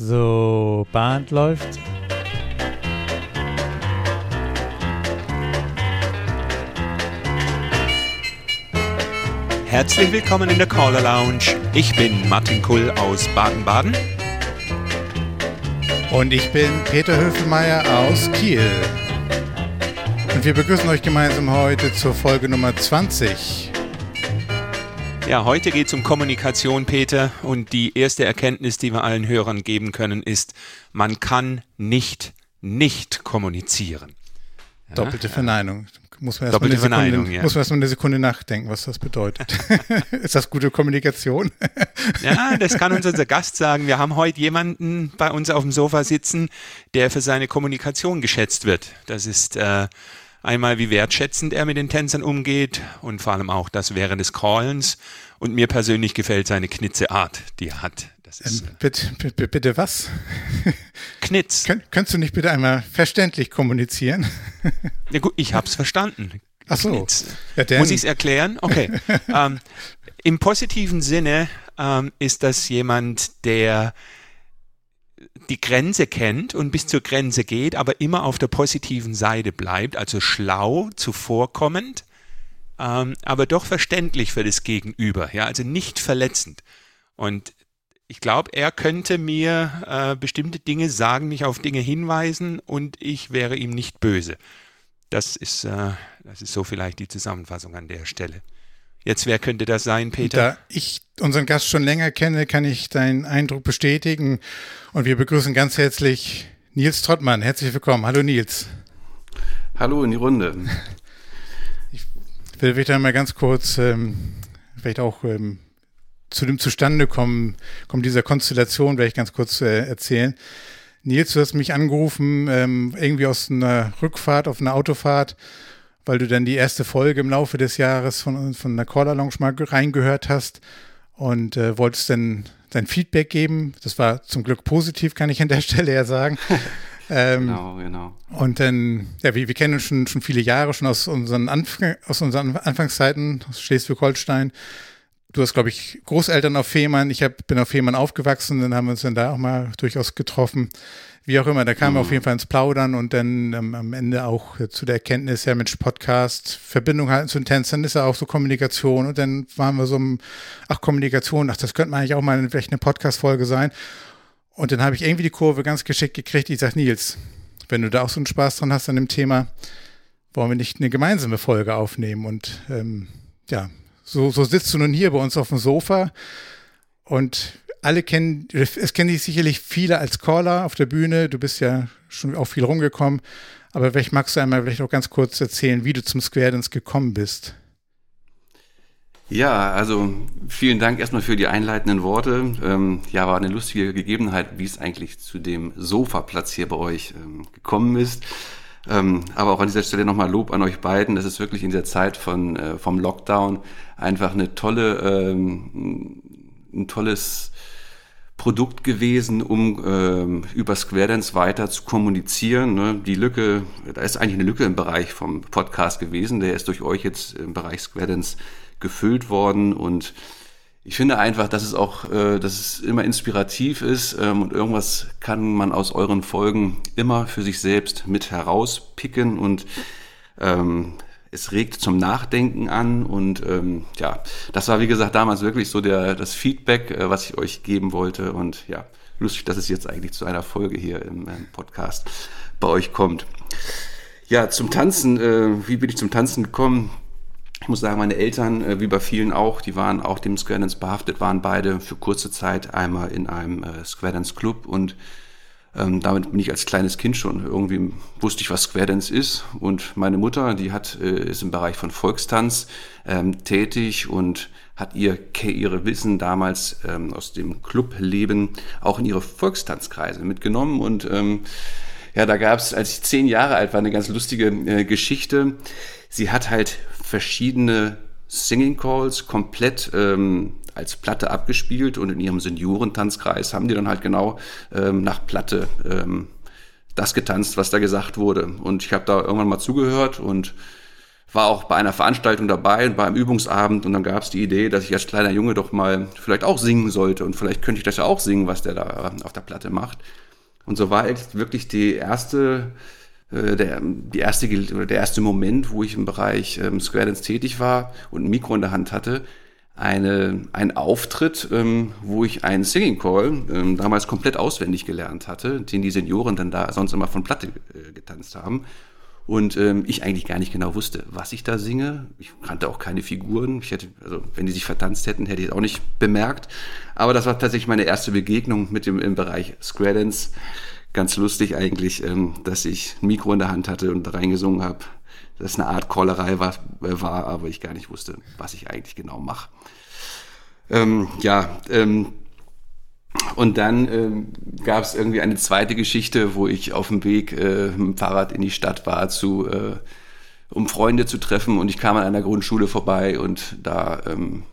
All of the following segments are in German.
So, Band läuft. Herzlich willkommen in der Caller Lounge. Ich bin Martin Kull aus Baden-Baden. Und ich bin Peter Höfelmeier aus Kiel. Und wir begrüßen euch gemeinsam heute zur Folge Nummer 20. Ja, heute geht es um Kommunikation, Peter. Und die erste Erkenntnis, die wir allen Hörern geben können, ist, man kann nicht nicht kommunizieren. Ja? Doppelte Verneinung. Muss man erstmal eine, Sekunde, ja. muss man erst eine Sekunde nachdenken, was das bedeutet. ist das gute Kommunikation? ja, das kann uns unser Gast sagen. Wir haben heute jemanden bei uns auf dem Sofa sitzen, der für seine Kommunikation geschätzt wird. Das ist äh, einmal, wie wertschätzend er mit den Tänzern umgeht und vor allem auch das während des Callens. Und mir persönlich gefällt seine Knitzeart, die er hat. Das ist, ähm, bitte, bitte, bitte was? Knitz. Kön könntest du nicht bitte einmal verständlich kommunizieren? ja gut, ich habe es verstanden. Ach so. Ja, Muss ich es erklären? Okay. ähm, Im positiven Sinne ähm, ist das jemand, der die Grenze kennt und bis zur Grenze geht, aber immer auf der positiven Seite bleibt, also schlau, zuvorkommend, ähm, aber doch verständlich für das Gegenüber, ja, also nicht verletzend. Und ich glaube, er könnte mir äh, bestimmte Dinge sagen, mich auf Dinge hinweisen und ich wäre ihm nicht böse. Das ist, äh, das ist so vielleicht die Zusammenfassung an der Stelle. Jetzt, wer könnte das sein, Peter? Da ich unseren Gast schon länger kenne, kann ich deinen Eindruck bestätigen. Und wir begrüßen ganz herzlich Nils Trottmann. Herzlich willkommen. Hallo Nils. Hallo in die Runde. Ich will vielleicht einmal ganz kurz, ähm, vielleicht auch ähm, zu dem Zustandekommen kommen dieser Konstellation werde ich ganz kurz äh, erzählen. Nils, du hast mich angerufen, ähm, irgendwie aus einer Rückfahrt auf einer Autofahrt, weil du dann die erste Folge im Laufe des Jahres von, von der Caller Lounge mal reingehört hast und äh, wolltest dann dein Feedback geben. Das war zum Glück positiv, kann ich an der Stelle ja sagen. ähm, genau, genau. Und dann, ja, wir, wir kennen uns schon, schon viele Jahre, schon aus unseren, Anf aus unseren Anfangszeiten aus Schleswig-Holstein. Du hast, glaube ich, Großeltern auf Fehmarn. Ich hab, bin auf Fehmarn aufgewachsen, dann haben wir uns dann da auch mal durchaus getroffen. Wie auch immer, da kamen wir auf mhm. jeden Fall ins Plaudern und dann ähm, am Ende auch äh, zu der Erkenntnis, ja Mensch, Podcast, Verbindung halten zu den Tänzern ist ja auch so Kommunikation. Und dann waren wir so, im, ach Kommunikation, ach das könnte man eigentlich auch mal vielleicht eine Podcast-Folge sein. Und dann habe ich irgendwie die Kurve ganz geschickt gekriegt. Ich sage, Nils, wenn du da auch so einen Spaß dran hast an dem Thema, wollen wir nicht eine gemeinsame Folge aufnehmen? Und ähm, ja, so, so sitzt du nun hier bei uns auf dem Sofa und alle kennen, es kennen dich sicherlich viele als Caller auf der Bühne. Du bist ja schon auch viel rumgekommen. Aber vielleicht magst du einmal vielleicht auch ganz kurz erzählen, wie du zum Square Dance gekommen bist. Ja, also vielen Dank erstmal für die einleitenden Worte. Ähm, ja, war eine lustige Gegebenheit, wie es eigentlich zu dem Sofaplatz hier bei euch ähm, gekommen ist. Ähm, aber auch an dieser Stelle nochmal Lob an euch beiden. Das ist wirklich in der Zeit von, äh, vom Lockdown einfach eine tolle, ähm, ein tolles Produkt gewesen, um ähm, über Square Dance weiter zu kommunizieren. Ne? Die Lücke, da ist eigentlich eine Lücke im Bereich vom Podcast gewesen. Der ist durch euch jetzt im Bereich Square Dance gefüllt worden und ich finde einfach, dass es auch, äh, dass es immer inspirativ ist ähm, und irgendwas kann man aus euren Folgen immer für sich selbst mit herauspicken und ähm, es regt zum Nachdenken an und ähm, ja, das war wie gesagt damals wirklich so der das Feedback, äh, was ich euch geben wollte und ja, lustig, dass es jetzt eigentlich zu einer Folge hier im, im Podcast bei euch kommt. Ja, zum Tanzen, äh, wie bin ich zum Tanzen gekommen? Ich muss sagen, meine Eltern, äh, wie bei vielen auch, die waren auch dem Square Dance behaftet, waren beide für kurze Zeit einmal in einem äh, Square Dance Club und ähm, damit bin ich als kleines Kind schon irgendwie wusste ich, was Square Dance ist. Und meine Mutter, die hat, äh, ist im Bereich von Volkstanz ähm, tätig und hat ihr ihre Wissen damals ähm, aus dem Clubleben auch in ihre Volkstanzkreise mitgenommen. Und ähm, ja, da gab es, als ich zehn Jahre alt war, eine ganz lustige äh, Geschichte. Sie hat halt verschiedene Singing Calls komplett ähm, als Platte abgespielt und in ihrem Seniorentanzkreis haben die dann halt genau ähm, nach Platte ähm, das getanzt, was da gesagt wurde. Und ich habe da irgendwann mal zugehört und war auch bei einer Veranstaltung dabei und bei einem Übungsabend und dann gab es die Idee, dass ich als kleiner Junge doch mal vielleicht auch singen sollte und vielleicht könnte ich das ja auch singen, was der da auf der Platte macht. Und so war wirklich die erste, äh, der, die erste, der erste Moment, wo ich im Bereich ähm, Square Dance tätig war und ein Mikro in der Hand hatte, eine, ein Auftritt, ähm, wo ich einen Singing Call ähm, damals komplett auswendig gelernt hatte, den die Senioren dann da sonst immer von Platte äh, getanzt haben. Und ähm, ich eigentlich gar nicht genau wusste, was ich da singe. Ich kannte auch keine Figuren. Ich hätte, also wenn die sich vertanzt hätten, hätte ich es auch nicht bemerkt. Aber das war tatsächlich meine erste Begegnung mit dem im Bereich Square Dance. Ganz lustig eigentlich, ähm, dass ich ein Mikro in der Hand hatte und reingesungen habe. Das eine Art Callerei war, war, aber ich gar nicht wusste, was ich eigentlich genau mache. Ähm, ja, ähm, und dann ähm, gab es irgendwie eine zweite Geschichte, wo ich auf dem Weg äh, mit dem Fahrrad in die Stadt war, zu, äh, um Freunde zu treffen. Und ich kam an einer Grundschule vorbei und da ähm,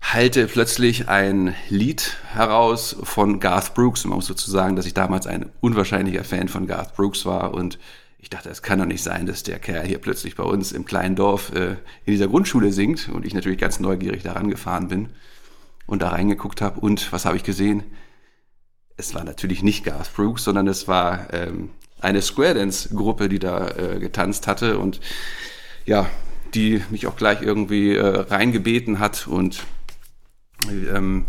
halte plötzlich ein Lied heraus von Garth Brooks. Man muss sozusagen, dass ich damals ein unwahrscheinlicher Fan von Garth Brooks war. Und ich dachte, es kann doch nicht sein, dass der Kerl hier plötzlich bei uns im kleinen Dorf äh, in dieser Grundschule singt. Und ich natürlich ganz neugierig daran gefahren bin und da reingeguckt habe. Und was habe ich gesehen? Es war natürlich nicht Garth Brooks, sondern es war ähm, eine Square Dance Gruppe, die da äh, getanzt hatte und ja, die mich auch gleich irgendwie äh, reingebeten hat und ähm,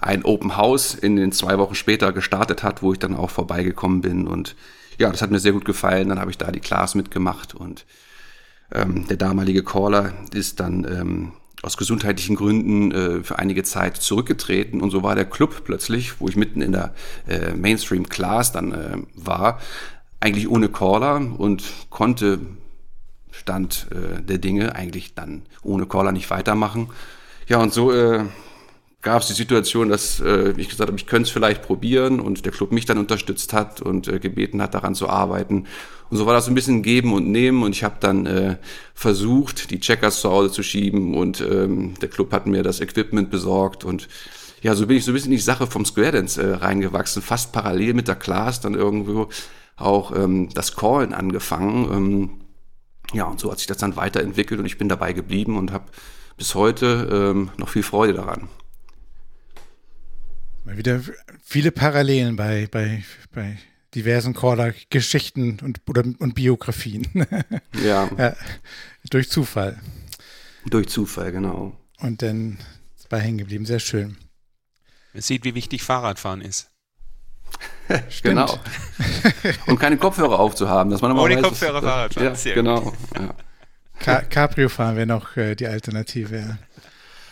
ein Open House in den zwei Wochen später gestartet hat, wo ich dann auch vorbeigekommen bin und ja, das hat mir sehr gut gefallen. Dann habe ich da die Class mitgemacht und ähm, der damalige Caller ist dann ähm, aus gesundheitlichen Gründen äh, für einige Zeit zurückgetreten und so war der Club plötzlich, wo ich mitten in der äh, Mainstream Class dann äh, war, eigentlich ohne Caller und konnte Stand äh, der Dinge eigentlich dann ohne Caller nicht weitermachen. Ja, und so äh, gab es die Situation, dass äh, ich gesagt habe, ich könnte es vielleicht probieren und der Club mich dann unterstützt hat und äh, gebeten hat, daran zu arbeiten. Und so war das ein bisschen Geben und Nehmen und ich habe dann äh, versucht, die Checkers zu Hause zu schieben und ähm, der Club hat mir das Equipment besorgt und ja, so bin ich so ein bisschen in die Sache vom Square Dance äh, reingewachsen, fast parallel mit der Class dann irgendwo auch ähm, das Callen angefangen. Ähm, ja, und so hat sich das dann weiterentwickelt und ich bin dabei geblieben und habe bis heute ähm, noch viel Freude daran. Mal wieder viele Parallelen bei, bei, bei diversen Caller-Geschichten und, und Biografien. Ja. ja. Durch Zufall. Durch Zufall, genau. Und dann bei hängen geblieben. Sehr schön. Man sieht, wie wichtig Fahrradfahren ist. genau. Und keine Kopfhörer aufzuhaben, dass man immer Ohne weiß, Kopfhörer Fahrrad fahren. Ja, Sehr genau. Ja. Cabrio fahren wäre noch äh, die Alternative. Ja.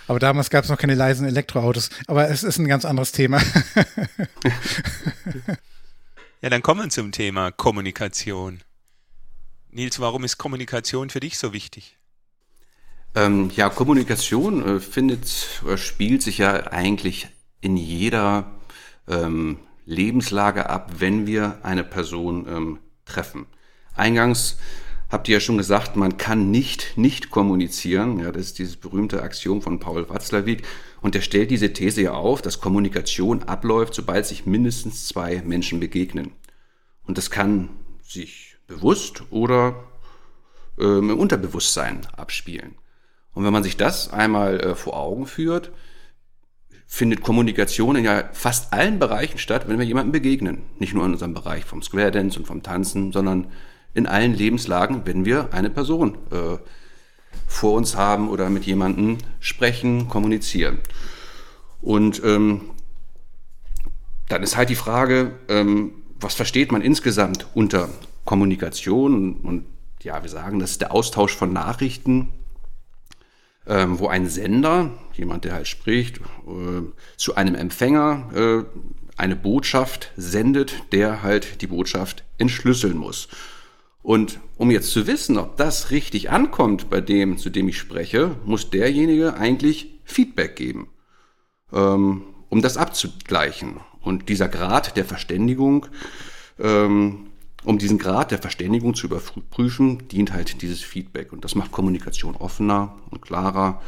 Aber damals gab es noch keine leisen Elektroautos. Aber es ist ein ganz anderes Thema. ja, dann kommen wir zum Thema Kommunikation. Nils, warum ist Kommunikation für dich so wichtig? Ähm, ja, Kommunikation äh, findet, äh, spielt sich ja eigentlich in jeder ähm, Lebenslage ab, wenn wir eine Person ähm, treffen. Eingangs habt ihr ja schon gesagt, man kann nicht nicht kommunizieren. Ja, das ist dieses berühmte Axiom von Paul Watzlawick. Und der stellt diese These ja auf, dass Kommunikation abläuft, sobald sich mindestens zwei Menschen begegnen. Und das kann sich bewusst oder ähm, im Unterbewusstsein abspielen. Und wenn man sich das einmal äh, vor Augen führt, findet Kommunikation in ja fast allen Bereichen statt, wenn wir jemandem begegnen. Nicht nur in unserem Bereich vom Square Dance und vom Tanzen, sondern in allen Lebenslagen, wenn wir eine Person äh, vor uns haben oder mit jemandem sprechen, kommunizieren. Und ähm, dann ist halt die Frage, ähm, was versteht man insgesamt unter Kommunikation? Und ja, wir sagen, das ist der Austausch von Nachrichten, ähm, wo ein Sender, jemand, der halt spricht, äh, zu einem Empfänger äh, eine Botschaft sendet, der halt die Botschaft entschlüsseln muss. Und um jetzt zu wissen, ob das richtig ankommt bei dem, zu dem ich spreche, muss derjenige eigentlich Feedback geben, ähm, um das abzugleichen. Und dieser Grad der Verständigung, ähm, um diesen Grad der Verständigung zu überprüfen, dient halt dieses Feedback. Und das macht Kommunikation offener und klarer,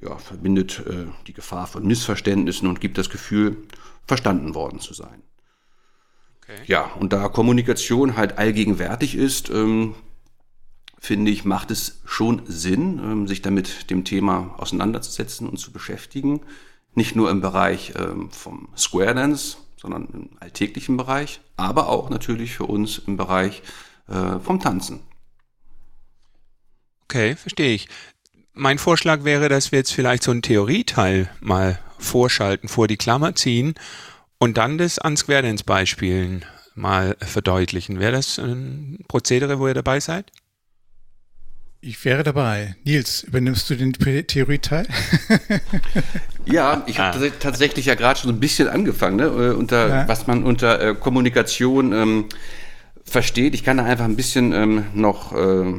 ja, verbindet äh, die Gefahr von Missverständnissen und gibt das Gefühl, verstanden worden zu sein. Okay. Ja, und da Kommunikation halt allgegenwärtig ist, ähm, finde ich, macht es schon Sinn, ähm, sich damit dem Thema auseinanderzusetzen und zu beschäftigen. Nicht nur im Bereich ähm, vom Square Dance, sondern im alltäglichen Bereich, aber auch natürlich für uns im Bereich äh, vom Tanzen. Okay, verstehe ich. Mein Vorschlag wäre, dass wir jetzt vielleicht so einen Theorieteil mal vorschalten, vor die Klammer ziehen und dann das an Square Dance Beispielen mal verdeutlichen. Wäre das ein Prozedere, wo ihr dabei seid? Ich wäre dabei. Nils, übernimmst du den Theorieteil? ja, ich habe ah. tatsächlich ja gerade schon so ein bisschen angefangen, ne? Äh, unter, ja. was man unter äh, Kommunikation ähm, versteht. Ich kann da einfach ein bisschen ähm, noch äh,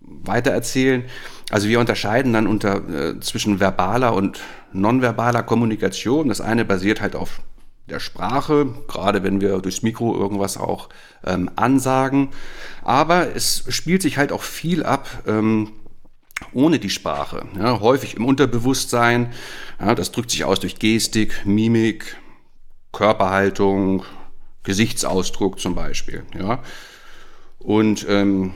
weiter erzählen. Also wir unterscheiden dann unter äh, zwischen verbaler und nonverbaler Kommunikation. Das eine basiert halt auf der Sprache, gerade wenn wir durchs Mikro irgendwas auch ähm, ansagen. Aber es spielt sich halt auch viel ab ähm, ohne die Sprache. Ja, häufig im Unterbewusstsein. Ja, das drückt sich aus durch Gestik, Mimik, Körperhaltung, Gesichtsausdruck zum Beispiel. Ja. Und ähm,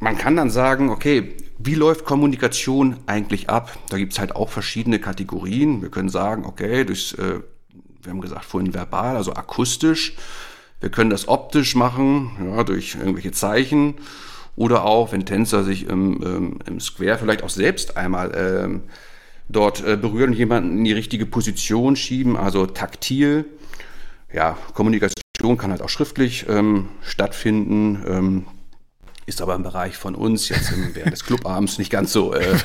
man kann dann sagen, okay, wie läuft Kommunikation eigentlich ab? Da gibt's halt auch verschiedene Kategorien. Wir können sagen, okay, durch, äh, wir haben gesagt vorhin verbal, also akustisch. Wir können das optisch machen, ja, durch irgendwelche Zeichen. Oder auch, wenn Tänzer sich im, ähm, im Square vielleicht auch selbst einmal ähm, dort äh, berühren, jemanden in die richtige Position schieben, also taktil. Ja, Kommunikation kann halt auch schriftlich ähm, stattfinden. Ähm, ist aber im Bereich von uns jetzt im, während des Clubabends nicht ganz so äh,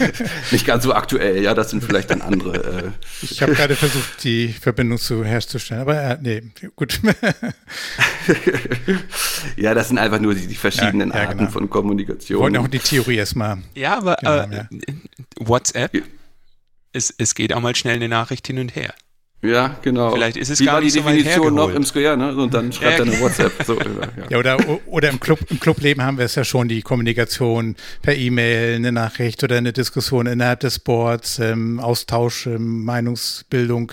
nicht ganz so aktuell. Ja, das sind vielleicht dann andere. Äh. Ich habe gerade versucht, die Verbindung zu herzustellen, aber äh, nee, gut. ja, das sind einfach nur die, die verschiedenen ja, ja, Arten genau. von Kommunikation. Wir wollen auch die Theorie erstmal. Ja, aber genau, äh, ja. WhatsApp, es, es geht auch mal schnell eine Nachricht hin und her. Ja, genau. Vielleicht ist es Wie gar nicht die Definition noch im Square, ne? Und dann schreibt er eine WhatsApp. So, ja. ja, oder, oder im Club, im Clubleben haben wir es ja schon, die Kommunikation per E-Mail, eine Nachricht oder eine Diskussion innerhalb des Boards, ähm, Austausch, ähm, Meinungsbildung.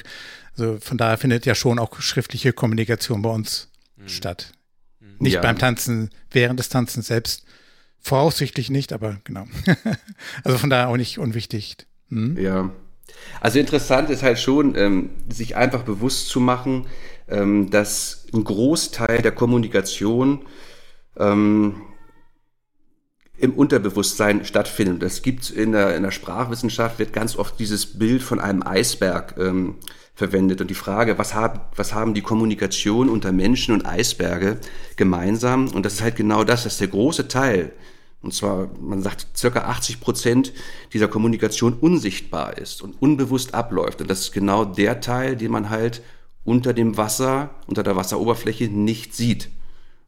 Also von daher findet ja schon auch schriftliche Kommunikation bei uns mhm. statt. Mhm. Nicht ja. beim Tanzen, während des Tanzens selbst. Voraussichtlich nicht, aber genau. also von daher auch nicht unwichtig. Hm? Ja. Also interessant ist halt schon, ähm, sich einfach bewusst zu machen, ähm, dass ein Großteil der Kommunikation ähm, im Unterbewusstsein stattfindet. Das gibt in der, in der Sprachwissenschaft wird ganz oft dieses Bild von einem Eisberg ähm, verwendet. Und die Frage, was haben, was haben die Kommunikation unter Menschen und Eisberge gemeinsam? Und das ist halt genau das, dass der große Teil und zwar, man sagt, circa 80 Prozent dieser Kommunikation unsichtbar ist und unbewusst abläuft. Und das ist genau der Teil, den man halt unter dem Wasser, unter der Wasseroberfläche nicht sieht.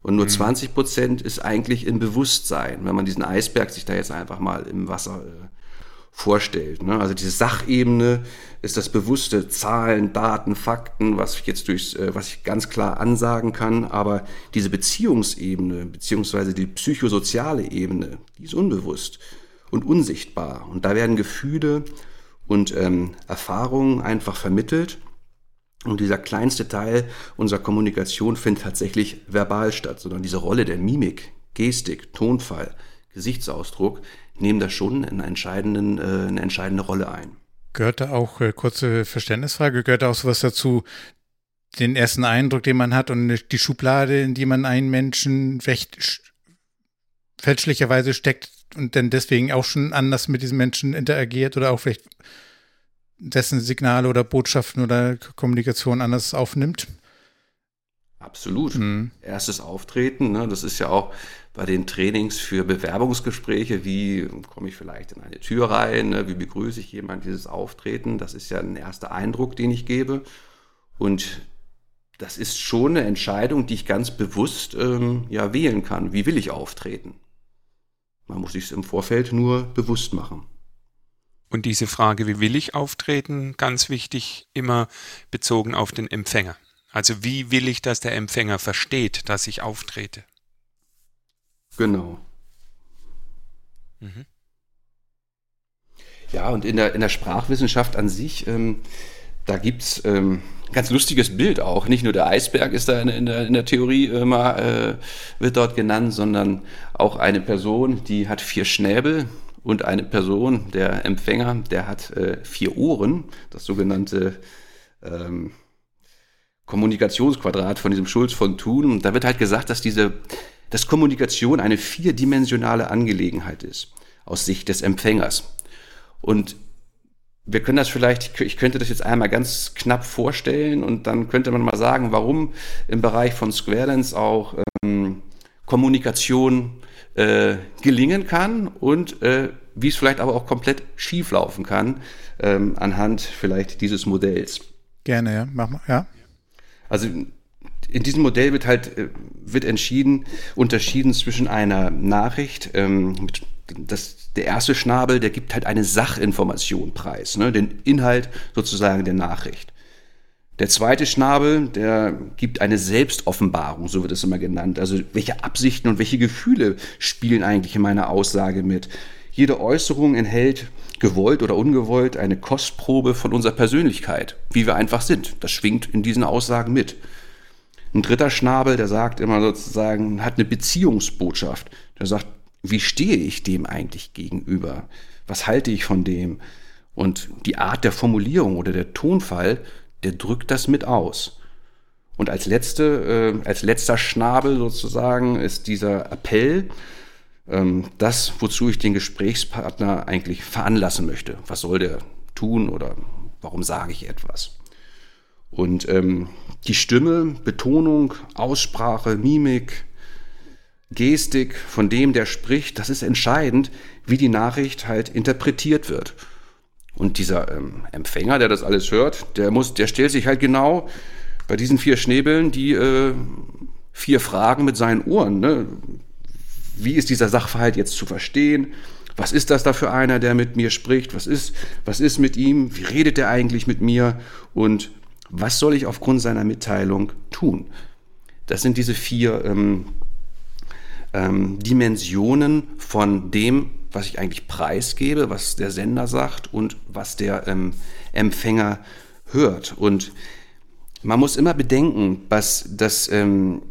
Und nur mhm. 20 Prozent ist eigentlich im Bewusstsein, wenn man diesen Eisberg sich da jetzt einfach mal im Wasser äh, vorstellt. Ne? Also diese Sachebene ist das bewusste Zahlen, Daten, Fakten, was ich jetzt durch, äh, was ich ganz klar ansagen kann. Aber diese Beziehungsebene beziehungsweise die psychosoziale Ebene, die ist unbewusst und unsichtbar. Und da werden Gefühle und ähm, Erfahrungen einfach vermittelt. Und dieser kleinste Teil unserer Kommunikation findet tatsächlich verbal statt, sondern diese Rolle der Mimik, Gestik, Tonfall, Gesichtsausdruck, nehmen da schon eine, entscheidenden, äh, eine entscheidende Rolle ein. Gehört da auch, äh, kurze Verständnisfrage, gehört da auch sowas dazu, den ersten Eindruck, den man hat und die Schublade, in die man einen Menschen recht fälschlicherweise steckt und dann deswegen auch schon anders mit diesem Menschen interagiert oder auch vielleicht dessen Signale oder Botschaften oder Kommunikation anders aufnimmt? Absolut. Mhm. Erstes Auftreten, ne, das ist ja auch bei den Trainings für Bewerbungsgespräche, wie komme ich vielleicht in eine Tür rein, ne, wie begrüße ich jemand dieses Auftreten, das ist ja ein erster Eindruck, den ich gebe. Und das ist schon eine Entscheidung, die ich ganz bewusst ähm, ja, wählen kann. Wie will ich auftreten? Man muss sich es im Vorfeld nur bewusst machen. Und diese Frage, wie will ich auftreten, ganz wichtig, immer bezogen auf den Empfänger. Also wie will ich, dass der Empfänger versteht, dass ich auftrete? Genau. Mhm. Ja, und in der, in der Sprachwissenschaft an sich ähm, da gibt es ähm, ganz lustiges Bild auch. Nicht nur der Eisberg ist da in, in, der, in der, Theorie immer, äh, wird dort genannt, sondern auch eine Person, die hat vier Schnäbel und eine Person, der Empfänger, der hat äh, vier Ohren, das sogenannte ähm, Kommunikationsquadrat von diesem Schulz von Thun. Und da wird halt gesagt, dass diese, dass Kommunikation eine vierdimensionale Angelegenheit ist aus Sicht des Empfängers. Und wir können das vielleicht, ich könnte das jetzt einmal ganz knapp vorstellen und dann könnte man mal sagen, warum im Bereich von Square Dance auch ähm, Kommunikation äh, gelingen kann und äh, wie es vielleicht aber auch komplett schief laufen kann ähm, anhand vielleicht dieses Modells. Gerne, ja, mach mal, ja. Also in diesem Modell wird halt äh, wird entschieden unterschieden zwischen einer Nachricht ähm, mit das, der erste Schnabel, der gibt halt eine Sachinformation preis, ne, den Inhalt sozusagen der Nachricht. Der zweite Schnabel, der gibt eine Selbstoffenbarung, so wird es immer genannt. Also welche Absichten und welche Gefühle spielen eigentlich in meiner Aussage mit? Jede Äußerung enthält, gewollt oder ungewollt, eine Kostprobe von unserer Persönlichkeit, wie wir einfach sind. Das schwingt in diesen Aussagen mit. Ein dritter Schnabel, der sagt immer sozusagen, hat eine Beziehungsbotschaft. Der sagt, wie stehe ich dem eigentlich gegenüber? Was halte ich von dem? Und die Art der Formulierung oder der Tonfall, der drückt das mit aus. Und als, letzte, äh, als letzter Schnabel sozusagen ist dieser Appell, das, wozu ich den Gesprächspartner eigentlich veranlassen möchte. Was soll der tun oder warum sage ich etwas? Und ähm, die Stimme, Betonung, Aussprache, Mimik, Gestik von dem, der spricht, das ist entscheidend, wie die Nachricht halt interpretiert wird. Und dieser ähm, Empfänger, der das alles hört, der muss, der stellt sich halt genau bei diesen vier Schnäbeln die äh, vier Fragen mit seinen Ohren. Ne? Wie ist dieser Sachverhalt jetzt zu verstehen? Was ist das da für einer, der mit mir spricht? Was ist, was ist mit ihm? Wie redet er eigentlich mit mir? Und was soll ich aufgrund seiner Mitteilung tun? Das sind diese vier ähm, ähm, Dimensionen von dem, was ich eigentlich preisgebe, was der Sender sagt und was der ähm, Empfänger hört. Und man muss immer bedenken, dass, dass ähm,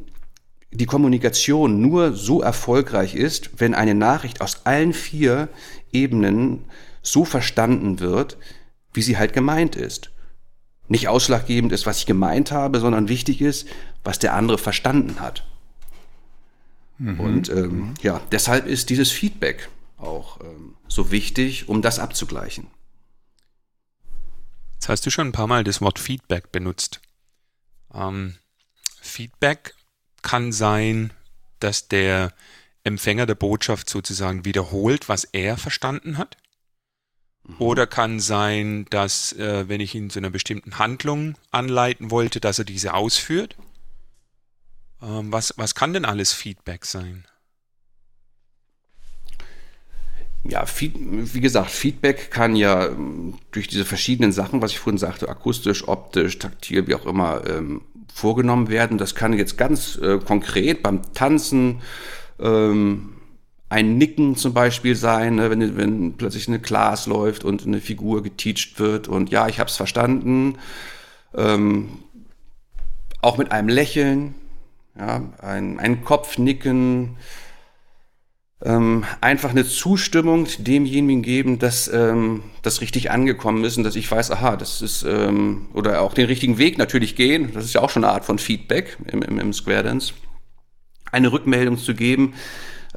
die Kommunikation nur so erfolgreich ist, wenn eine Nachricht aus allen vier Ebenen so verstanden wird, wie sie halt gemeint ist. Nicht ausschlaggebend ist, was ich gemeint habe, sondern wichtig ist, was der andere verstanden hat. Mhm. Und ähm, mhm. ja, deshalb ist dieses Feedback auch ähm, so wichtig, um das abzugleichen. Jetzt hast du schon ein paar Mal das Wort Feedback benutzt. Ähm, Feedback kann sein, dass der Empfänger der Botschaft sozusagen wiederholt, was er verstanden hat. Mhm. Oder kann sein, dass, äh, wenn ich ihn zu einer bestimmten Handlung anleiten wollte, dass er diese ausführt. Ähm, was, was kann denn alles Feedback sein? Ja, wie gesagt, Feedback kann ja ähm, durch diese verschiedenen Sachen, was ich vorhin sagte, akustisch, optisch, taktil, wie auch immer, ähm, vorgenommen werden. Das kann jetzt ganz äh, konkret beim Tanzen ähm, ein Nicken zum Beispiel sein, ne, wenn, wenn plötzlich eine Class läuft und eine Figur geteacht wird und ja, ich habe es verstanden. Ähm, auch mit einem Lächeln, ja, ein, ein Kopfnicken, ähm, einfach eine Zustimmung demjenigen geben, dass ähm, das richtig angekommen ist und dass ich weiß, aha, das ist, ähm, oder auch den richtigen Weg natürlich gehen, das ist ja auch schon eine Art von Feedback im, im, im Square Dance, eine Rückmeldung zu geben,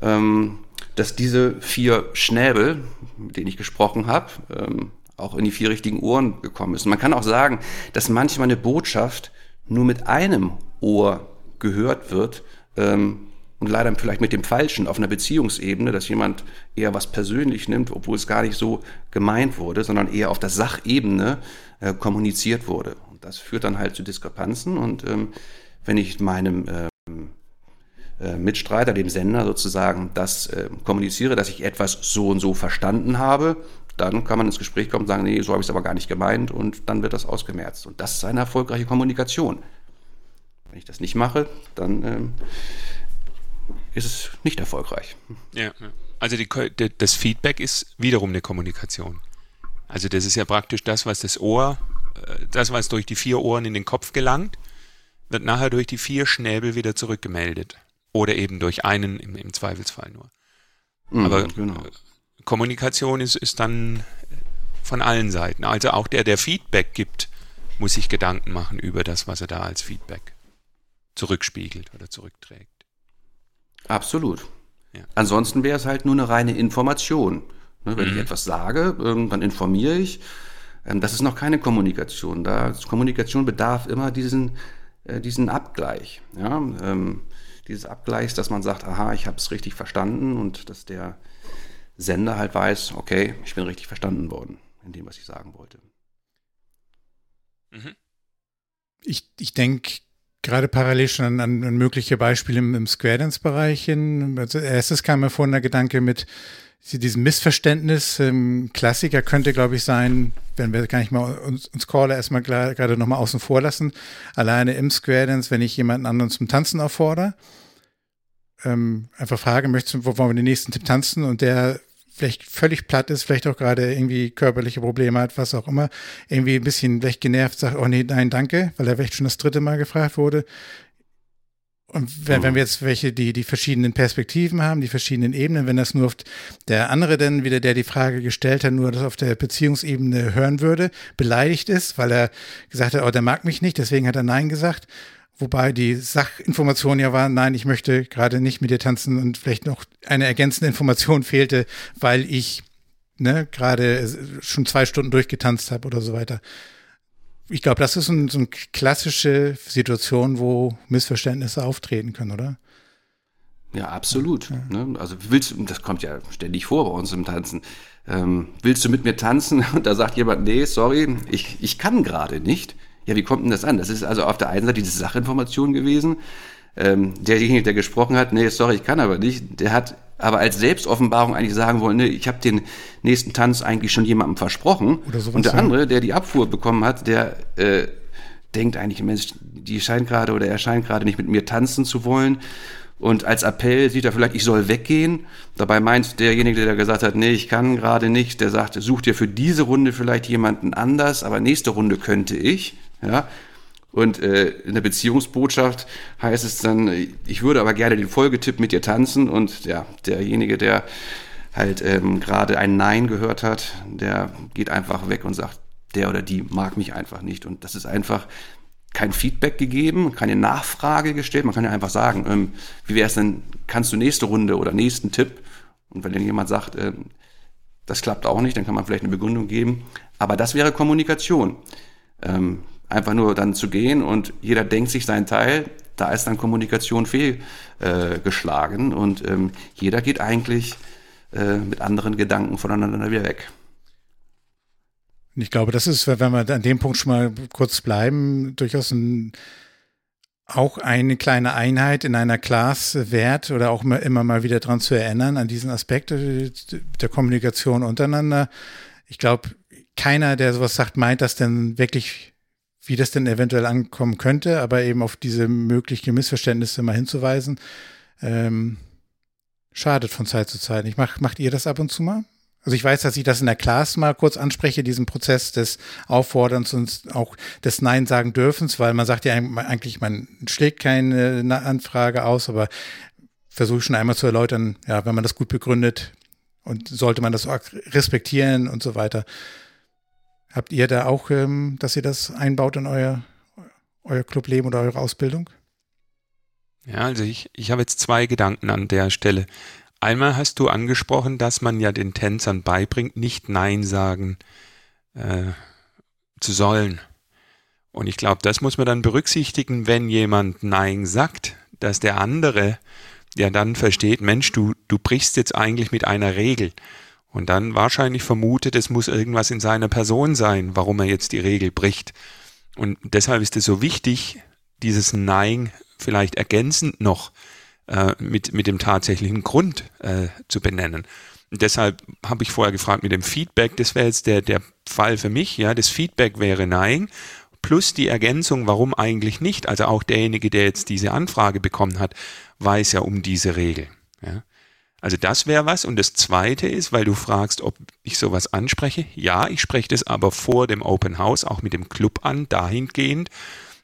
ähm, dass diese vier Schnäbel, mit denen ich gesprochen habe, ähm, auch in die vier richtigen Ohren gekommen ist. Man kann auch sagen, dass manchmal eine Botschaft nur mit einem Ohr gehört wird ähm, und leider vielleicht mit dem Falschen auf einer Beziehungsebene, dass jemand eher was persönlich nimmt, obwohl es gar nicht so gemeint wurde, sondern eher auf der Sachebene äh, kommuniziert wurde. Und das führt dann halt zu Diskrepanzen und ähm, wenn ich meinem ähm, äh, Mitstreiter, dem Sender sozusagen, das äh, kommuniziere, dass ich etwas so und so verstanden habe, dann kann man ins Gespräch kommen und sagen, nee, so habe ich es aber gar nicht gemeint und dann wird das ausgemerzt. Und das ist eine erfolgreiche Kommunikation. Wenn ich das nicht mache, dann ähm, ist es nicht erfolgreich. Ja, also die, das Feedback ist wiederum eine Kommunikation. Also das ist ja praktisch das, was das Ohr äh, das, was durch die vier Ohren in den Kopf gelangt, wird nachher durch die vier Schnäbel wieder zurückgemeldet. Oder eben durch einen im, im Zweifelsfall nur. Mhm, Aber genau. Kommunikation ist, ist dann von allen Seiten. Also auch der, der Feedback gibt, muss sich Gedanken machen über das, was er da als Feedback zurückspiegelt oder zurückträgt. Absolut. Ja. Ansonsten wäre es halt nur eine reine Information. Ne, wenn mhm. ich etwas sage, ähm, dann informiere ich. Ähm, das ist noch keine Kommunikation. Da Kommunikation bedarf immer diesen, äh, diesen Abgleich. Ja? Ähm, dieses Abgleichs, dass man sagt, aha, ich habe es richtig verstanden und dass der Sender halt weiß, okay, ich bin richtig verstanden worden in dem, was ich sagen wollte. Mhm. Ich, ich denke gerade parallel schon an, an mögliche Beispiele im, im Square Dance-Bereich hin. Als erstes kam mir vorhin der Gedanke mit diesem Missverständnis. Ähm, Klassiker könnte, glaube ich, sein, wenn wir gar nicht mal uns, uns Caller erstmal gerade nochmal außen vor lassen. Alleine im Square Dance, wenn ich jemanden anderen zum Tanzen auffordere, ähm, einfach frage, möchtest du, wo wollen wir den nächsten Tipp tanzen? Und der vielleicht völlig platt ist, vielleicht auch gerade irgendwie körperliche Probleme hat, was auch immer, irgendwie ein bisschen vielleicht genervt sagt, oh nee, nein, danke, weil er vielleicht schon das dritte Mal gefragt wurde. Und wenn, wenn wir jetzt welche, die die verschiedenen Perspektiven haben, die verschiedenen Ebenen, wenn das nur auf der andere dann wieder, der die Frage gestellt hat, nur das auf der Beziehungsebene hören würde, beleidigt ist, weil er gesagt hat, oh, der mag mich nicht, deswegen hat er Nein gesagt, Wobei die Sachinformation ja war, nein, ich möchte gerade nicht mit dir tanzen und vielleicht noch eine ergänzende Information fehlte, weil ich ne, gerade schon zwei Stunden durchgetanzt habe oder so weiter. Ich glaube, das ist ein, so eine klassische Situation, wo Missverständnisse auftreten können, oder? Ja, absolut. Ja. Ne? Also willst du, das kommt ja ständig vor bei uns im Tanzen. Ähm, willst du mit mir tanzen? Und da sagt jemand, nee, sorry, ich, ich kann gerade nicht. Ja, wie kommt denn das an? Das ist also auf der einen Seite diese Sachinformation gewesen. Ähm, derjenige, der gesprochen hat, nee, sorry, ich kann aber nicht, der hat aber als Selbstoffenbarung eigentlich sagen wollen, nee, ich habe den nächsten Tanz eigentlich schon jemandem versprochen. und der andere, der die Abfuhr bekommen hat, der äh, denkt eigentlich, Mensch, die scheint gerade oder er scheint gerade nicht mit mir tanzen zu wollen. Und als Appell sieht er vielleicht, ich soll weggehen. Dabei meint derjenige, der gesagt hat, nee, ich kann gerade nicht, der sagt, such dir für diese Runde vielleicht jemanden anders, aber nächste Runde könnte ich. Ja? Und äh, in der Beziehungsbotschaft heißt es dann, ich würde aber gerne den Folgetipp mit dir tanzen. Und ja, derjenige, der halt ähm, gerade ein Nein gehört hat, der geht einfach weg und sagt, der oder die mag mich einfach nicht. Und das ist einfach kein Feedback gegeben, keine Nachfrage gestellt. Man kann ja einfach sagen, ähm, wie wäre es denn, kannst du nächste Runde oder nächsten Tipp? Und wenn dann jemand sagt, äh, das klappt auch nicht, dann kann man vielleicht eine Begründung geben. Aber das wäre Kommunikation. Ähm, einfach nur dann zu gehen und jeder denkt sich seinen Teil, da ist dann Kommunikation fehlgeschlagen äh, und ähm, jeder geht eigentlich äh, mit anderen Gedanken voneinander wieder weg. Ich glaube, das ist, wenn wir an dem Punkt schon mal kurz bleiben, durchaus ein, auch eine kleine Einheit in einer Class wert oder auch immer mal wieder dran zu erinnern, an diesen Aspekt der Kommunikation untereinander. Ich glaube, keiner, der sowas sagt, meint das denn wirklich wie das denn eventuell ankommen könnte, aber eben auf diese möglichen Missverständnisse mal hinzuweisen, ähm, schadet von Zeit zu Zeit. Ich mach, macht ihr das ab und zu mal? Also ich weiß, dass ich das in der Class mal kurz anspreche, diesen Prozess des Aufforderns und auch des Nein sagen dürfens, weil man sagt ja eigentlich, man schlägt keine Anfrage aus, aber versuche schon einmal zu erläutern, ja, wenn man das gut begründet und sollte man das respektieren und so weiter. Habt ihr da auch, ähm, dass ihr das einbaut in euer, euer Clubleben oder eure Ausbildung? Ja, also ich, ich habe jetzt zwei Gedanken an der Stelle. Einmal hast du angesprochen, dass man ja den Tänzern beibringt, nicht Nein sagen äh, zu sollen. Und ich glaube, das muss man dann berücksichtigen, wenn jemand Nein sagt, dass der andere ja dann versteht, Mensch, du, du brichst jetzt eigentlich mit einer Regel und dann wahrscheinlich vermutet, es muss irgendwas in seiner Person sein, warum er jetzt die Regel bricht. Und deshalb ist es so wichtig, dieses Nein vielleicht ergänzend noch äh, mit, mit dem tatsächlichen Grund äh, zu benennen. Und deshalb habe ich vorher gefragt mit dem Feedback, das wäre jetzt der, der Fall für mich, ja, das Feedback wäre Nein, plus die Ergänzung, warum eigentlich nicht. Also auch derjenige, der jetzt diese Anfrage bekommen hat, weiß ja um diese Regel. Ja. Also das wäre was. Und das Zweite ist, weil du fragst, ob ich sowas anspreche. Ja, ich spreche das aber vor dem Open House auch mit dem Club an, dahingehend,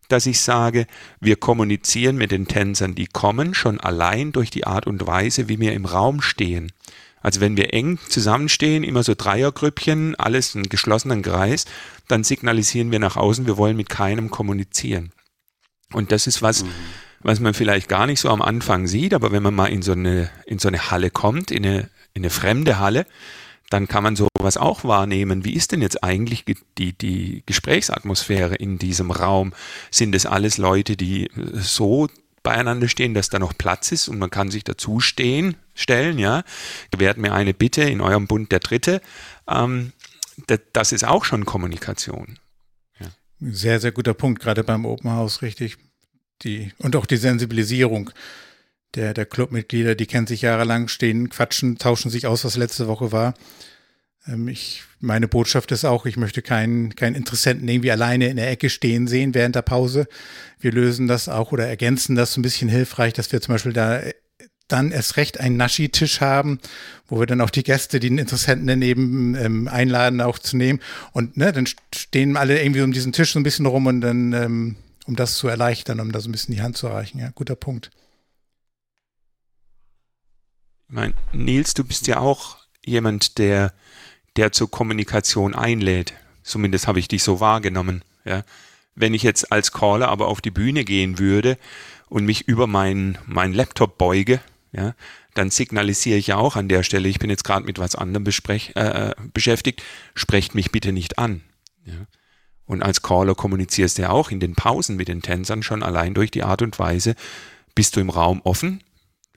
dass ich sage, wir kommunizieren mit den Tänzern, die kommen, schon allein durch die Art und Weise, wie wir im Raum stehen. Also wenn wir eng zusammenstehen, immer so Dreiergrüppchen, alles einen geschlossenen Kreis, dann signalisieren wir nach außen, wir wollen mit keinem kommunizieren. Und das ist was, mhm. Was man vielleicht gar nicht so am Anfang sieht, aber wenn man mal in so eine, in so eine Halle kommt, in eine, in eine fremde Halle, dann kann man sowas auch wahrnehmen. Wie ist denn jetzt eigentlich die, die Gesprächsatmosphäre in diesem Raum? Sind es alles Leute, die so beieinander stehen, dass da noch Platz ist und man kann sich dazu stehen, stellen, ja? Gewährt mir eine Bitte in eurem Bund der Dritte. Ähm, das, das ist auch schon Kommunikation. Ja. Sehr, sehr guter Punkt, gerade beim Open House, richtig. Die, und auch die Sensibilisierung der, der Clubmitglieder, die kennen sich jahrelang, stehen, quatschen, tauschen sich aus, was letzte Woche war. Ähm, ich, meine Botschaft ist auch, ich möchte keinen, keinen Interessenten irgendwie alleine in der Ecke stehen sehen während der Pause. Wir lösen das auch oder ergänzen das ein bisschen hilfreich, dass wir zum Beispiel da äh, dann erst recht einen Naschi-Tisch haben, wo wir dann auch die Gäste, die Interessenten daneben ähm, einladen, auch zu nehmen. Und ne, dann stehen alle irgendwie um diesen Tisch so ein bisschen rum und dann, ähm, um das zu erleichtern, um da so ein bisschen die Hand zu reichen. Ja, guter Punkt. Ich meine, Nils, du bist ja auch jemand, der, der zur Kommunikation einlädt. Zumindest habe ich dich so wahrgenommen. Ja. Wenn ich jetzt als Caller aber auf die Bühne gehen würde und mich über meinen mein Laptop beuge, ja, dann signalisiere ich ja auch an der Stelle, ich bin jetzt gerade mit was anderem besprech, äh, beschäftigt, sprecht mich bitte nicht an. Ja. Und als Caller kommunizierst du ja auch in den Pausen mit den Tänzern schon allein durch die Art und Weise, bist du im Raum offen,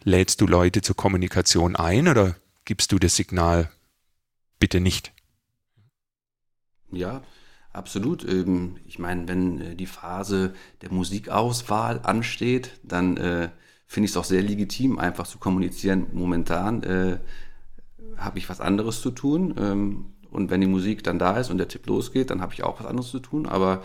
Lädst du Leute zur Kommunikation ein oder gibst du das Signal bitte nicht? Ja, absolut. Ähm, ich meine, wenn äh, die Phase der Musikauswahl ansteht, dann äh, finde ich es auch sehr legitim, einfach zu kommunizieren. Momentan äh, habe ich was anderes zu tun. Ähm, und wenn die Musik dann da ist und der Tipp losgeht, dann habe ich auch was anderes zu tun. Aber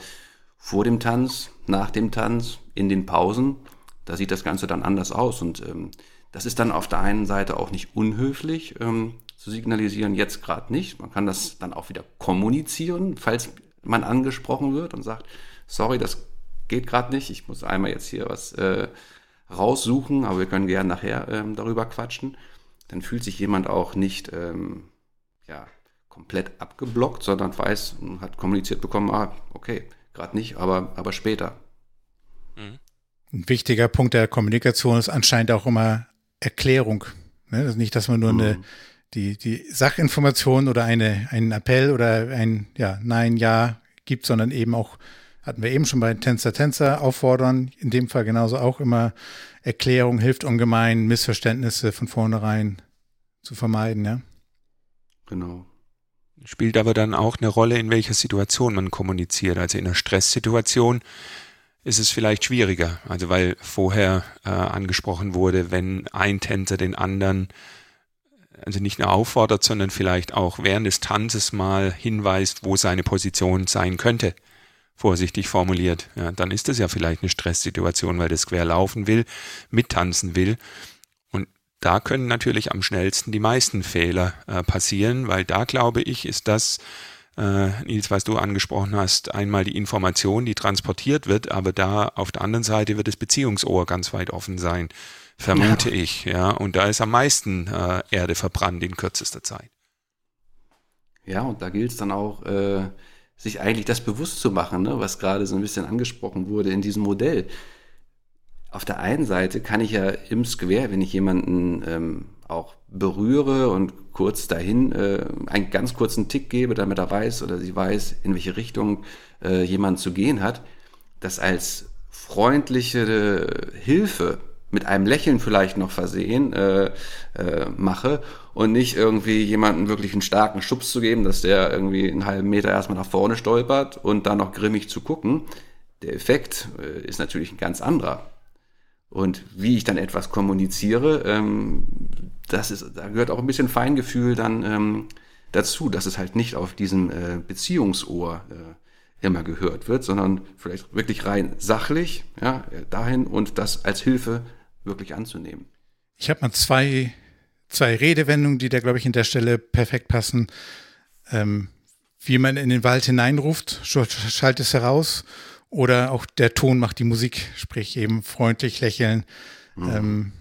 vor dem Tanz, nach dem Tanz, in den Pausen, da sieht das Ganze dann anders aus. Und ähm, das ist dann auf der einen Seite auch nicht unhöflich ähm, zu signalisieren, jetzt gerade nicht. Man kann das dann auch wieder kommunizieren, falls man angesprochen wird und sagt, sorry, das geht gerade nicht, ich muss einmal jetzt hier was äh, raussuchen, aber wir können gerne nachher ähm, darüber quatschen. Dann fühlt sich jemand auch nicht ähm, ja, komplett abgeblockt, sondern weiß, hat kommuniziert bekommen, ah, okay, gerade nicht, aber, aber später. Mhm. Ein wichtiger Punkt der Kommunikation ist anscheinend auch immer Erklärung. Ne? Ist nicht, dass man nur mhm. eine, die, die Sachinformation oder eine, einen Appell oder ein ja, Nein, Ja gibt, sondern eben auch, hatten wir eben schon bei Tänzer, Tänzer auffordern, in dem Fall genauso auch immer Erklärung hilft ungemein, Missverständnisse von vornherein zu vermeiden, ja. Genau. Spielt aber dann auch eine Rolle, in welcher Situation man kommuniziert. Also in einer Stresssituation ist es vielleicht schwieriger. Also weil vorher äh, angesprochen wurde, wenn ein Tänzer den anderen also nicht nur auffordert, sondern vielleicht auch während des Tanzes mal hinweist, wo seine Position sein könnte. Vorsichtig formuliert. Ja, dann ist das ja vielleicht eine Stresssituation, weil das quer laufen will, mittanzen will. Da können natürlich am schnellsten die meisten Fehler äh, passieren, weil da glaube ich, ist das äh, Nils, was du angesprochen hast, einmal die Information, die transportiert wird, aber da auf der anderen Seite wird das Beziehungsohr ganz weit offen sein, vermute ja. ich. Ja, und da ist am meisten äh, Erde verbrannt in kürzester Zeit. Ja, und da gilt es dann auch, äh, sich eigentlich das bewusst zu machen, ne, was gerade so ein bisschen angesprochen wurde in diesem Modell. Auf der einen Seite kann ich ja im Square, wenn ich jemanden ähm, auch berühre und kurz dahin äh, einen ganz kurzen Tick gebe, damit er weiß oder sie weiß, in welche Richtung äh, jemand zu gehen hat, das als freundliche Hilfe mit einem Lächeln vielleicht noch versehen äh, äh, mache und nicht irgendwie jemanden wirklich einen starken Schubs zu geben, dass der irgendwie einen halben Meter erstmal nach vorne stolpert und dann noch grimmig zu gucken. Der Effekt äh, ist natürlich ein ganz anderer. Und wie ich dann etwas kommuniziere, ähm, das ist, da gehört auch ein bisschen Feingefühl dann ähm, dazu, dass es halt nicht auf diesem äh, Beziehungsohr äh, immer gehört wird, sondern vielleicht wirklich rein sachlich, ja, dahin und das als Hilfe wirklich anzunehmen. Ich habe mal zwei, zwei Redewendungen, die da, glaube ich, in der Stelle perfekt passen. Ähm, wie man in den Wald hineinruft, schaltet es heraus. Oder auch der Ton macht die Musik, sprich eben freundlich lächeln. Mhm. Ähm,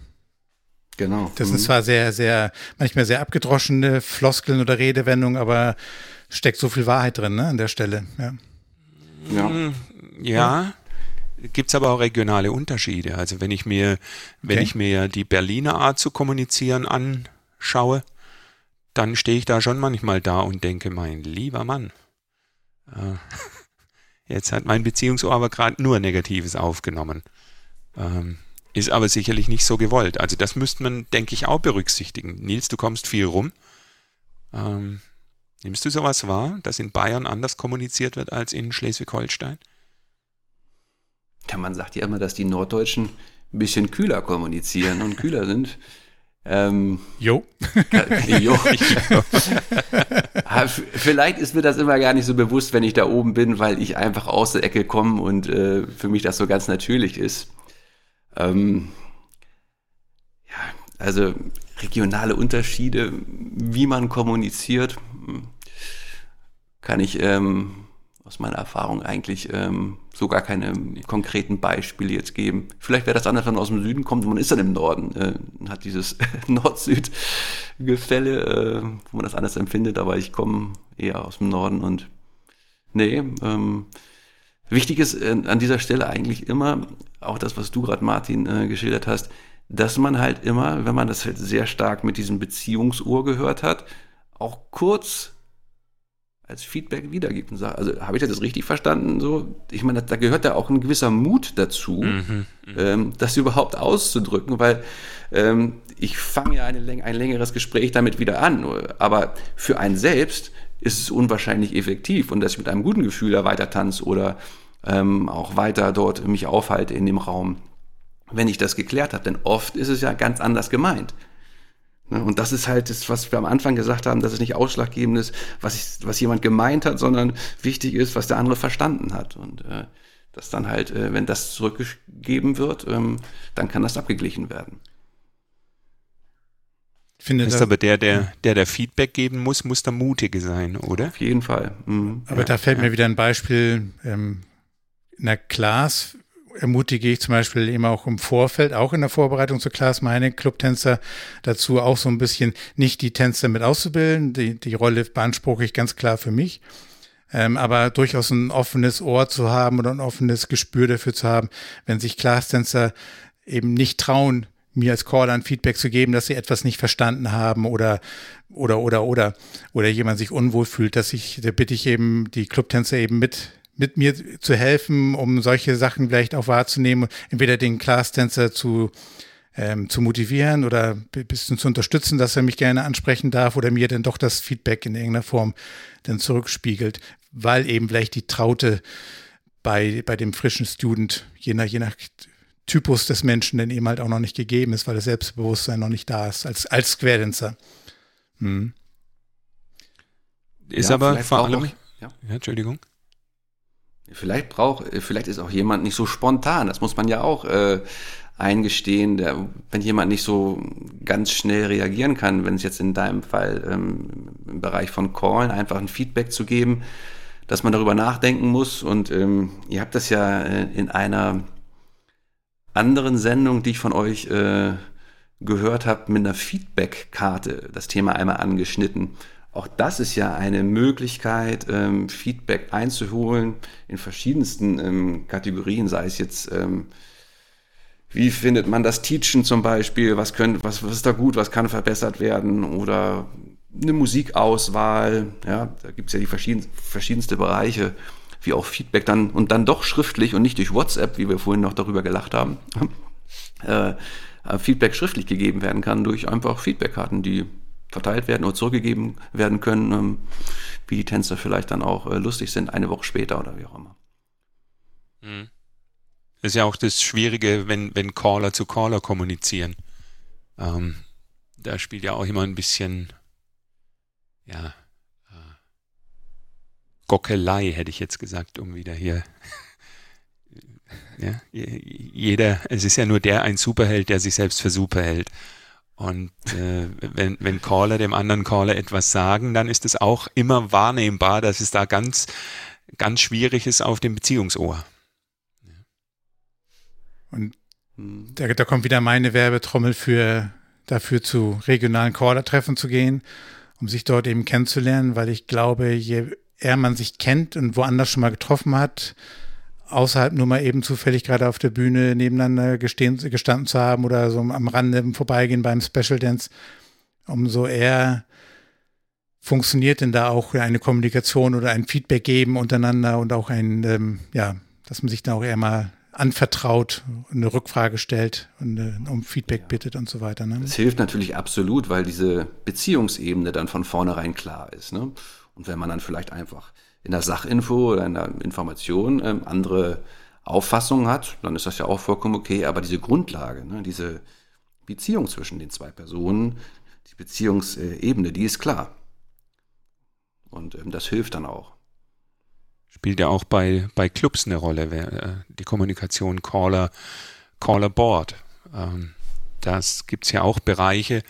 genau. Das mhm. ist zwar sehr, sehr, manchmal sehr abgedroschene Floskeln oder Redewendungen, aber steckt so viel Wahrheit drin, ne, an der Stelle. Ja. Ja. Mm, ja. Gibt es aber auch regionale Unterschiede. Also wenn ich mir, wenn okay. ich mir die Berliner Art zu kommunizieren anschaue, dann stehe ich da schon manchmal da und denke, mein lieber Mann, äh, jetzt hat mein Beziehungsohr aber gerade nur Negatives aufgenommen. Ähm, ist aber sicherlich nicht so gewollt. Also das müsste man, denke ich, auch berücksichtigen. Nils, du kommst viel rum. Ähm, nimmst du sowas wahr, dass in Bayern anders kommuniziert wird als in Schleswig-Holstein? Ja, man sagt ja immer, dass die Norddeutschen ein bisschen kühler kommunizieren und kühler sind. Ähm, jo. jo. Vielleicht ist mir das immer gar nicht so bewusst, wenn ich da oben bin, weil ich einfach aus der Ecke komme und äh, für mich das so ganz natürlich ist. Ähm, ja, also regionale Unterschiede, wie man kommuniziert, hm, kann ich ähm, aus meiner Erfahrung eigentlich ähm, so gar keine konkreten Beispiele jetzt geben. Vielleicht wäre das anders, wenn man aus dem Süden kommt und man ist dann im Norden, äh, hat dieses Nord-Süd-Gefälle, äh, wo man das anders empfindet, aber ich komme eher aus dem Norden und nee, ähm, wichtig ist äh, an dieser Stelle eigentlich immer, auch das, was du gerade Martin äh, geschildert hast, dass man halt immer, wenn man das halt sehr stark mit diesem Beziehungsohr gehört hat, auch kurz als Feedback wiedergibt und sagt, also habe ich das richtig verstanden? So, ich meine, da gehört ja auch ein gewisser Mut dazu, mhm, mhm, ähm, das überhaupt auszudrücken, weil ähm, ich fange ja eine, ein längeres Gespräch damit wieder an, aber für einen selbst ist es unwahrscheinlich effektiv und dass ich mit einem guten Gefühl da weiter tanze oder ähm, auch weiter dort mich aufhalte in dem Raum, wenn ich das geklärt habe, denn oft ist es ja ganz anders gemeint. Ne, und das ist halt das, was wir am Anfang gesagt haben, dass es nicht ausschlaggebend ist, was, ich, was jemand gemeint hat, sondern wichtig ist, was der andere verstanden hat. Und äh, dass dann halt, äh, wenn das zurückgegeben wird, ähm, dann kann das abgeglichen werden. Ich finde das ist aber der, der, der, der Feedback geben muss, muss der Mutige sein, oder? Auf jeden Fall. Mhm. Aber ja, da fällt ja. mir wieder ein Beispiel, ähm, in der Class ermutige ich zum Beispiel eben auch im Vorfeld, auch in der Vorbereitung zur Class, meine Clubtänzer dazu auch so ein bisschen nicht die Tänzer mit auszubilden. Die, die Rolle beanspruche ich ganz klar für mich. Ähm, aber durchaus ein offenes Ohr zu haben oder ein offenes Gespür dafür zu haben, wenn sich Class-Tänzer eben nicht trauen, mir als Caller ein Feedback zu geben, dass sie etwas nicht verstanden haben oder oder oder oder oder jemand sich unwohl fühlt, dass ich, da bitte ich eben die Clubtänzer eben mit mit mir zu helfen, um solche Sachen vielleicht auch wahrzunehmen, entweder den Class-Tänzer zu, ähm, zu motivieren oder ein bisschen zu unterstützen, dass er mich gerne ansprechen darf oder mir dann doch das Feedback in irgendeiner Form dann zurückspiegelt, weil eben vielleicht die Traute bei, bei dem frischen Student, je nach, je nach Typus des Menschen, dann eben halt auch noch nicht gegeben ist, weil das Selbstbewusstsein noch nicht da ist, als, als Querdenzer. Hm. Ist ja, aber vor allem, ja. ja, Entschuldigung. Vielleicht braucht, vielleicht ist auch jemand nicht so spontan. Das muss man ja auch äh, eingestehen. Der, wenn jemand nicht so ganz schnell reagieren kann, wenn es jetzt in deinem Fall ähm, im Bereich von Callen einfach ein Feedback zu geben, dass man darüber nachdenken muss. Und ähm, ihr habt das ja äh, in einer anderen Sendung, die ich von euch äh, gehört habe, mit einer Feedback-Karte das Thema einmal angeschnitten. Auch das ist ja eine Möglichkeit, ähm, Feedback einzuholen in verschiedensten ähm, Kategorien, sei es jetzt, ähm, wie findet man das Teachen zum Beispiel, was, können, was, was ist da gut, was kann verbessert werden? Oder eine Musikauswahl, ja, da gibt es ja die verschieden, verschiedenste Bereiche, wie auch Feedback dann und dann doch schriftlich und nicht durch WhatsApp, wie wir vorhin noch darüber gelacht haben, äh, Feedback schriftlich gegeben werden kann durch einfach Feedbackkarten, die verteilt werden oder zurückgegeben werden können, ähm, wie die Tänzer vielleicht dann auch äh, lustig sind, eine Woche später oder wie auch immer. Mhm. Das ist ja auch das Schwierige, wenn, wenn Caller zu Caller kommunizieren. Ähm, da spielt ja auch immer ein bisschen, ja, äh, Gockelei, hätte ich jetzt gesagt, um wieder hier. ja, jeder, es ist ja nur der ein Superheld, der sich selbst für super hält. Und äh, wenn, wenn Caller dem anderen Caller etwas sagen, dann ist es auch immer wahrnehmbar, dass es da ganz, ganz schwierig ist auf dem Beziehungsohr. Und da, da kommt wieder meine Werbetrommel für dafür zu regionalen Caller-Treffen zu gehen, um sich dort eben kennenzulernen, weil ich glaube, je eher man sich kennt und woanders schon mal getroffen hat, außerhalb nur mal eben zufällig gerade auf der Bühne nebeneinander gestehen, gestanden zu haben oder so am Rande im Vorbeigehen beim Special Dance, umso eher funktioniert denn da auch eine Kommunikation oder ein Feedback geben untereinander und auch ein, ähm, ja, dass man sich da auch eher mal anvertraut, eine Rückfrage stellt und äh, um Feedback ja. bittet und so weiter. Ne? Das hilft natürlich absolut, weil diese Beziehungsebene dann von vornherein klar ist. Ne? Und wenn man dann vielleicht einfach in der Sachinfo oder in der Information ähm, andere Auffassungen hat, dann ist das ja auch vollkommen okay. Aber diese Grundlage, ne, diese Beziehung zwischen den zwei Personen, die Beziehungsebene, die ist klar. Und ähm, das hilft dann auch. Spielt ja auch bei, bei Clubs eine Rolle, äh, die Kommunikation Caller, Caller Board. Ähm, das gibt es ja auch Bereiche,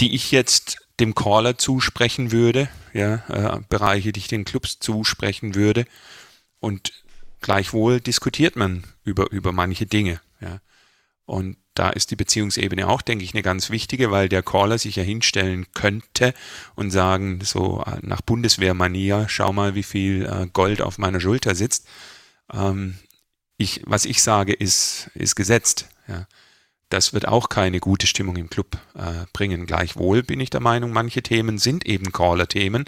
die ich jetzt dem Caller zusprechen würde, ja, äh, Bereiche, die ich den Clubs zusprechen würde. Und gleichwohl diskutiert man über, über manche Dinge, ja. Und da ist die Beziehungsebene auch, denke ich, eine ganz wichtige, weil der Caller sich ja hinstellen könnte und sagen, so äh, nach Bundeswehrmanier, schau mal, wie viel äh, Gold auf meiner Schulter sitzt. Ähm, ich, was ich sage, ist, ist gesetzt. Ja das wird auch keine gute Stimmung im Club äh, bringen. Gleichwohl bin ich der Meinung, manche Themen sind eben Caller-Themen.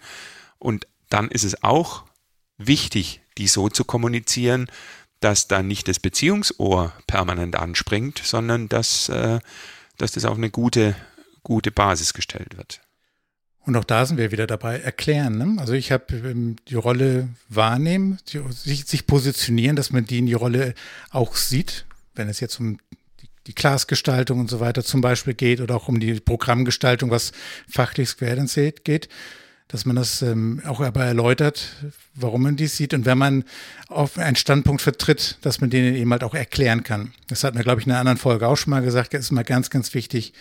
Und dann ist es auch wichtig, die so zu kommunizieren, dass da nicht das Beziehungsohr permanent anspringt, sondern dass, äh, dass das auf eine gute, gute Basis gestellt wird. Und auch da sind wir wieder dabei, erklären. Ne? Also ich habe ähm, die Rolle wahrnehmen, die, sich, sich positionieren, dass man die in die Rolle auch sieht, wenn es jetzt um die Classgestaltung und so weiter zum Beispiel geht oder auch um die Programmgestaltung, was fachlich Square geht, dass man das ähm, auch aber erläutert, warum man dies sieht und wenn man auf einen Standpunkt vertritt, dass man den eben halt auch erklären kann. Das hat mir, glaube ich, in einer anderen Folge auch schon mal gesagt, das ist mal ganz, ganz wichtig,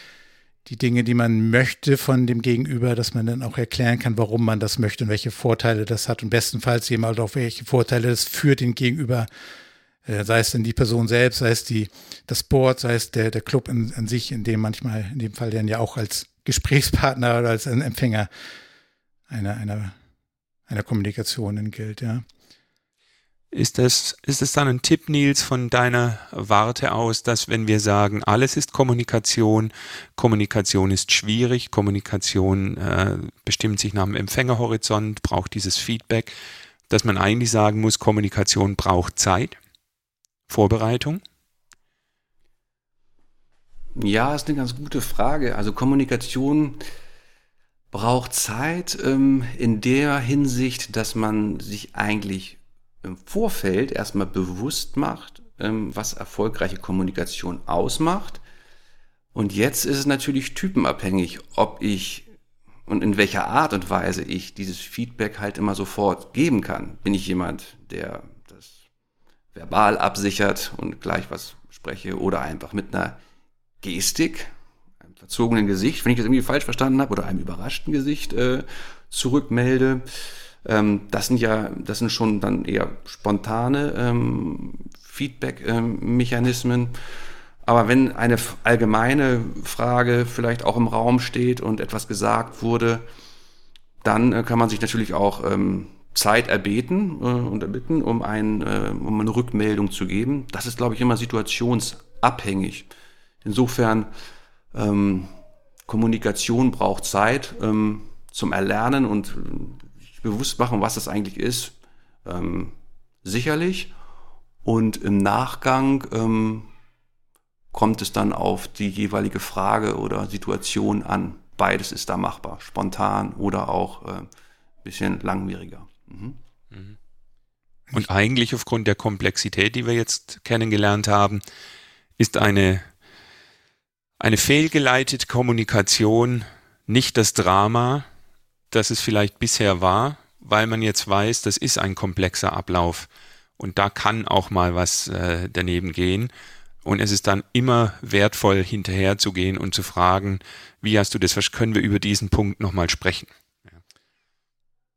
die Dinge, die man möchte von dem Gegenüber, dass man dann auch erklären kann, warum man das möchte und welche Vorteile das hat und bestenfalls eben halt auch welche Vorteile das für den Gegenüber äh, sei es denn die Person selbst, sei es die, das Board, sei es der, der Club an, an sich, in dem manchmal, in dem Fall dann ja auch als Gesprächspartner oder als Empfänger einer, einer, einer Kommunikation gilt, ja. Ist das, ist es dann ein Tipp, Nils, von deiner Warte aus, dass wenn wir sagen, alles ist Kommunikation, Kommunikation ist schwierig, Kommunikation äh, bestimmt sich nach dem Empfängerhorizont, braucht dieses Feedback, dass man eigentlich sagen muss, Kommunikation braucht Zeit? Vorbereitung? Ja, ist eine ganz gute Frage. Also Kommunikation braucht Zeit ähm, in der Hinsicht, dass man sich eigentlich im Vorfeld erstmal bewusst macht, ähm, was erfolgreiche Kommunikation ausmacht. Und jetzt ist es natürlich typenabhängig, ob ich und in welcher Art und Weise ich dieses Feedback halt immer sofort geben kann. Bin ich jemand, der verbal absichert und gleich was spreche oder einfach mit einer Gestik, einem verzogenen Gesicht, wenn ich das irgendwie falsch verstanden habe, oder einem überraschten Gesicht äh, zurückmelde. Ähm, das sind ja, das sind schon dann eher spontane ähm, Feedback-Mechanismen. Aber wenn eine allgemeine Frage vielleicht auch im Raum steht und etwas gesagt wurde, dann äh, kann man sich natürlich auch ähm, Zeit erbeten äh, und erbitten, um, ein, äh, um eine Rückmeldung zu geben. Das ist, glaube ich, immer situationsabhängig. Insofern, ähm, Kommunikation braucht Zeit ähm, zum Erlernen und äh, bewusst machen, was das eigentlich ist. Ähm, sicherlich. Und im Nachgang ähm, kommt es dann auf die jeweilige Frage oder Situation an. Beides ist da machbar, spontan oder auch äh, bisschen langwieriger. Mhm. Und eigentlich aufgrund der Komplexität, die wir jetzt kennengelernt haben, ist eine, eine fehlgeleitete Kommunikation nicht das Drama, das es vielleicht bisher war, weil man jetzt weiß, das ist ein komplexer Ablauf und da kann auch mal was äh, daneben gehen, Und es ist dann immer wertvoll, hinterher zu gehen und zu fragen, wie hast du das, was können wir über diesen Punkt nochmal sprechen?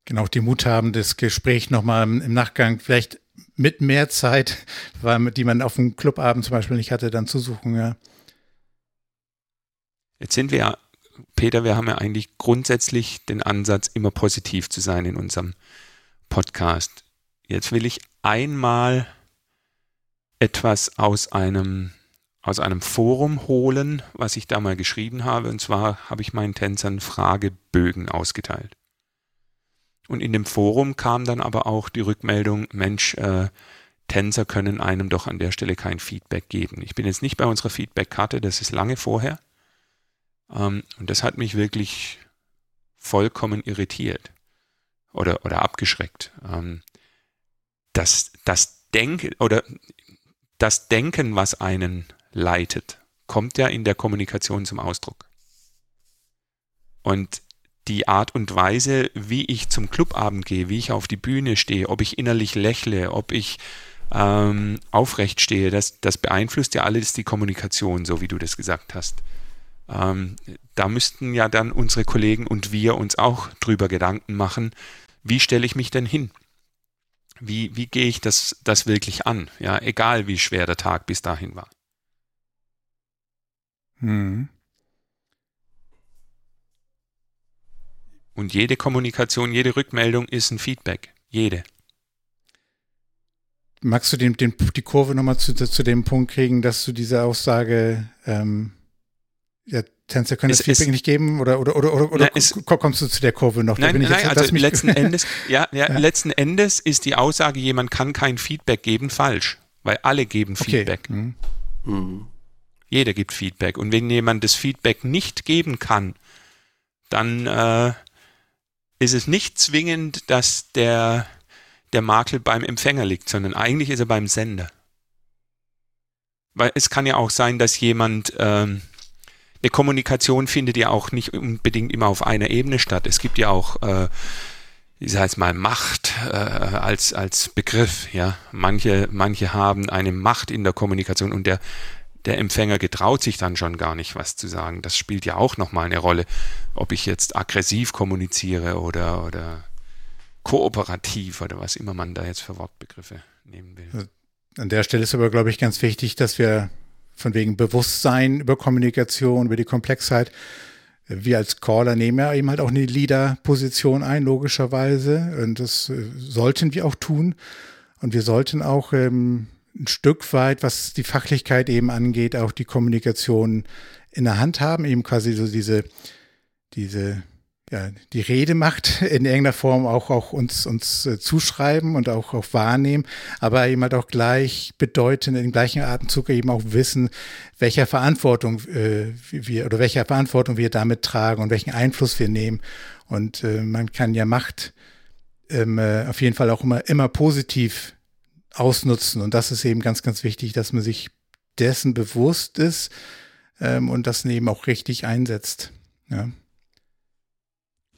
Genau, die Mut haben, das Gespräch nochmal im Nachgang vielleicht mit mehr Zeit, die man auf dem Clubabend zum Beispiel nicht hatte, dann zu suchen, ja. Jetzt sind wir ja, Peter, wir haben ja eigentlich grundsätzlich den Ansatz, immer positiv zu sein in unserem Podcast. Jetzt will ich einmal etwas aus einem, aus einem Forum holen, was ich da mal geschrieben habe. Und zwar habe ich meinen Tänzern Fragebögen ausgeteilt. Und in dem Forum kam dann aber auch die Rückmeldung, Mensch, äh, Tänzer können einem doch an der Stelle kein Feedback geben. Ich bin jetzt nicht bei unserer Feedback-Karte, das ist lange vorher. Ähm, und das hat mich wirklich vollkommen irritiert oder, oder abgeschreckt. Ähm, das, das Denken oder das Denken, was einen leitet, kommt ja in der Kommunikation zum Ausdruck. Und die Art und Weise, wie ich zum Clubabend gehe, wie ich auf die Bühne stehe, ob ich innerlich lächle, ob ich ähm, aufrecht stehe, das, das beeinflusst ja alles die Kommunikation, so wie du das gesagt hast. Ähm, da müssten ja dann unsere Kollegen und wir uns auch drüber Gedanken machen, wie stelle ich mich denn hin? Wie, wie gehe ich das, das wirklich an? Ja, egal wie schwer der Tag bis dahin war. Hm. Und jede Kommunikation, jede Rückmeldung ist ein Feedback. Jede. Magst du den, den, die Kurve nochmal zu, zu dem Punkt kriegen, dass du diese Aussage, ähm, ja, Tänzer können es, das Feedback es, nicht geben oder, oder, oder, oder, oder es, kommst du zu der Kurve noch? Nein, nein jetzt, also letzten Endes, ja, ja, ja, letzten Endes ist die Aussage, jemand kann kein Feedback geben, falsch, weil alle geben Feedback. Okay. Mhm. Mhm. Jeder gibt Feedback. Und wenn jemand das Feedback nicht geben kann, dann äh, ist es nicht zwingend, dass der, der Makel beim Empfänger liegt, sondern eigentlich ist er beim Sender. Weil es kann ja auch sein, dass jemand, ähm, eine Kommunikation findet ja auch nicht unbedingt immer auf einer Ebene statt. Es gibt ja auch, äh, ich sage jetzt mal, Macht äh, als, als Begriff. Ja, Manche, manche haben eine Macht in der Kommunikation und der der Empfänger getraut sich dann schon gar nicht, was zu sagen. Das spielt ja auch nochmal eine Rolle, ob ich jetzt aggressiv kommuniziere oder, oder kooperativ oder was immer man da jetzt für Wortbegriffe nehmen will. An der Stelle ist aber, glaube ich, ganz wichtig, dass wir von wegen Bewusstsein über Kommunikation, über die Komplexheit, wir als Caller nehmen ja eben halt auch eine Leader-Position ein, logischerweise. Und das äh, sollten wir auch tun. Und wir sollten auch ähm, ein Stück weit, was die Fachlichkeit eben angeht, auch die Kommunikation in der Hand haben, eben quasi so diese, diese, ja, die Redemacht in irgendeiner Form auch, auch uns, uns äh, zuschreiben und auch, auch wahrnehmen, aber eben halt auch gleich bedeuten, in gleichen Atemzug eben auch wissen, welcher Verantwortung äh, wir oder welcher Verantwortung wir damit tragen und welchen Einfluss wir nehmen. Und äh, man kann ja Macht ähm, äh, auf jeden Fall auch immer, immer positiv ausnutzen. Und das ist eben ganz, ganz wichtig, dass man sich dessen bewusst ist ähm, und das eben auch richtig einsetzt. Ja.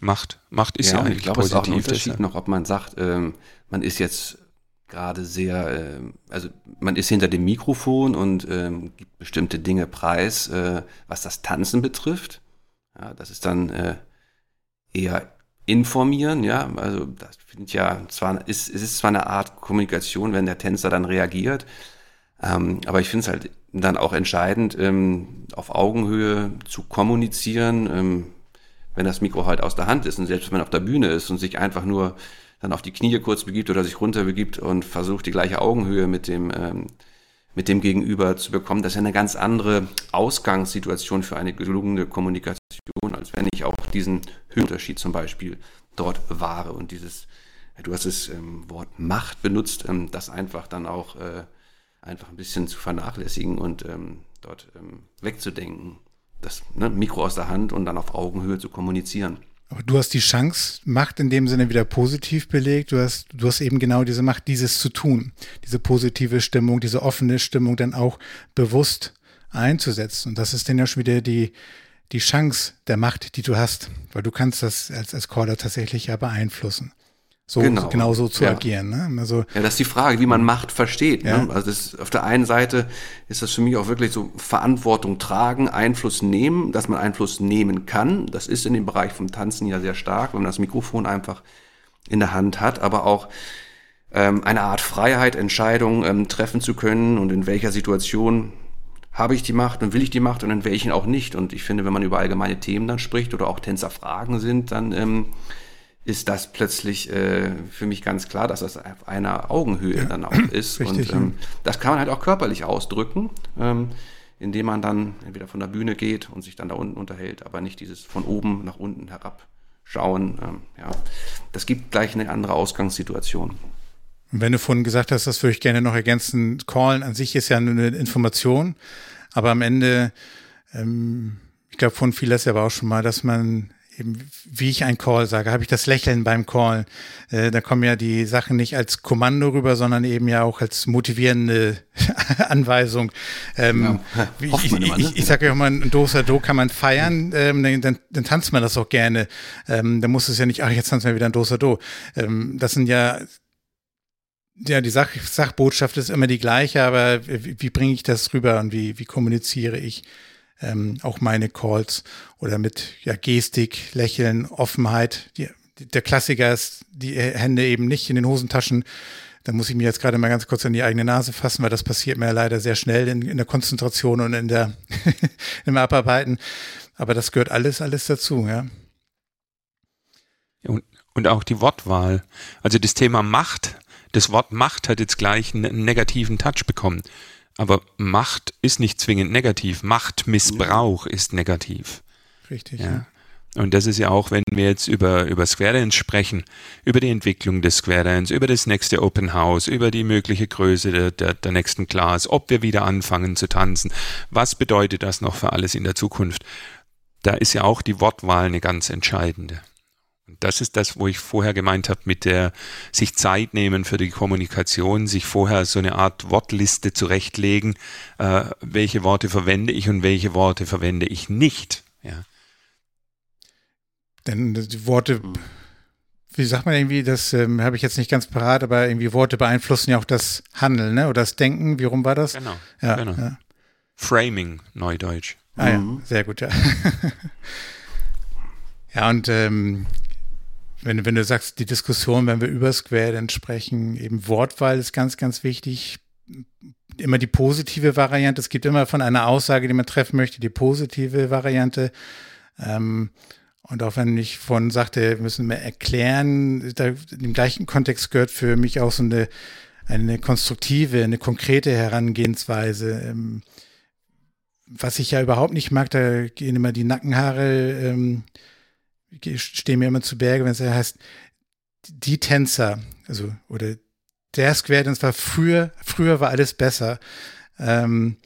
Macht, Macht ist ja, ja eigentlich ich glaube, positiv. Es ist auch ein Unterschied noch, ob man sagt, ähm, man ist jetzt gerade sehr, äh, also man ist hinter dem Mikrofon und ähm, gibt bestimmte Dinge preis, äh, was das Tanzen betrifft. Ja, das ist dann äh, eher informieren, ja, also das finde ich ja zwar, ist, es ist zwar eine Art Kommunikation, wenn der Tänzer dann reagiert, ähm, aber ich finde es halt dann auch entscheidend, ähm, auf Augenhöhe zu kommunizieren, ähm, wenn das Mikro halt aus der Hand ist und selbst wenn man auf der Bühne ist und sich einfach nur dann auf die Knie kurz begibt oder sich runter begibt und versucht die gleiche Augenhöhe mit dem ähm, mit dem Gegenüber zu bekommen, das ist ja eine ganz andere Ausgangssituation für eine gelungene Kommunikation, als wenn ich auch diesen Höhenunterschied zum Beispiel dort wahre und dieses, du hast das ähm, Wort Macht benutzt, ähm, das einfach dann auch äh, einfach ein bisschen zu vernachlässigen und ähm, dort ähm, wegzudenken, das ne, Mikro aus der Hand und dann auf Augenhöhe zu kommunizieren. Aber du hast die Chance, Macht in dem Sinne wieder positiv belegt. Du hast, du hast eben genau diese Macht, dieses zu tun, diese positive Stimmung, diese offene Stimmung dann auch bewusst einzusetzen. Und das ist dann ja schon wieder die, die Chance der Macht, die du hast, weil du kannst das als, als Caller tatsächlich ja beeinflussen. so genau, genau so zu ja. agieren. Ne? Also, ja, das ist die Frage, wie man Macht versteht. Ne? Ja. Ne? Also das, auf der einen Seite ist das für mich auch wirklich so Verantwortung tragen, Einfluss nehmen, dass man Einfluss nehmen kann. Das ist in dem Bereich vom Tanzen ja sehr stark, wenn man das Mikrofon einfach in der Hand hat, aber auch ähm, eine Art Freiheit, Entscheidungen ähm, treffen zu können und in welcher Situation habe ich die Macht und will ich die Macht und in welchen auch nicht. Und ich finde, wenn man über allgemeine Themen dann spricht oder auch Tänzerfragen sind, dann ähm, ist das plötzlich äh, für mich ganz klar, dass das auf einer Augenhöhe ja, dann auch ist. Richtig, und ähm, das kann man halt auch körperlich ausdrücken, ähm, indem man dann entweder von der Bühne geht und sich dann da unten unterhält, aber nicht dieses von oben nach unten herabschauen. Ähm, ja, das gibt gleich eine andere Ausgangssituation. Und wenn du vorhin gesagt hast, das würde ich gerne noch ergänzen, Callen an sich ist ja eine Information, aber am Ende, ähm, ich glaube, von vieles aber auch schon mal, dass man eben, wie ich ein Call sage, habe ich das Lächeln beim Call. Äh, da kommen ja die Sachen nicht als Kommando rüber, sondern eben ja auch als motivierende Anweisung. Ähm, ja, ich, ich, ich, ne? ich sage ja immer, ein Dosa Do kann man feiern, ähm, dann, dann, dann tanzt man das auch gerne. Ähm, dann muss es ja nicht, ach, jetzt tanzen wir wieder ein Dosa Do. Ähm, das sind ja ja, die Sach Sachbotschaft ist immer die gleiche, aber wie, wie bringe ich das rüber und wie, wie kommuniziere ich? ähm, auch meine Calls oder mit ja, Gestik, Lächeln, Offenheit. Die, der Klassiker ist die Hände eben nicht in den Hosentaschen. Da muss ich mir jetzt gerade mal ganz kurz an die eigene Nase fassen, weil das passiert mir leider sehr schnell in, in der Konzentration und in der im Abarbeiten. Aber das gehört alles, alles dazu, ja. Und, und auch die Wortwahl. Also das Thema Macht, das Wort Macht hat jetzt gleich einen negativen Touch bekommen. Aber Macht ist nicht zwingend negativ. Machtmissbrauch ist negativ. Richtig. Ja. ja. Und das ist ja auch, wenn wir jetzt über, über Square Dance sprechen, über die Entwicklung des Square Dance, über das nächste Open House, über die mögliche Größe der, der, der nächsten Class, ob wir wieder anfangen zu tanzen. Was bedeutet das noch für alles in der Zukunft? Da ist ja auch die Wortwahl eine ganz entscheidende. Und das ist das, wo ich vorher gemeint habe, mit der sich Zeit nehmen für die Kommunikation, sich vorher so eine Art Wortliste zurechtlegen, äh, welche Worte verwende ich und welche Worte verwende ich nicht. Ja. Denn die Worte, wie sagt man irgendwie, das ähm, habe ich jetzt nicht ganz parat, aber irgendwie Worte beeinflussen ja auch das Handeln, ne? Oder das Denken. Wie rum war das? Genau. Ja, genau. Ja. Framing, Neudeutsch. Ah ja, mhm. sehr gut, ja. ja, und ähm, wenn, wenn du sagst, die Diskussion, wenn wir über Square sprechen, eben Wortwahl ist ganz, ganz wichtig. Immer die positive Variante. Es gibt immer von einer Aussage, die man treffen möchte, die positive Variante. Ähm, und auch wenn ich von sagte, müssen wir erklären, da, im gleichen Kontext gehört für mich auch so eine, eine konstruktive, eine konkrete Herangehensweise. Ähm, was ich ja überhaupt nicht mag, da gehen immer die Nackenhaare ähm, stehe mir immer zu Berge, wenn es heißt, die Tänzer, also, oder der Square Dance war früher, früher war alles besser. Ähm,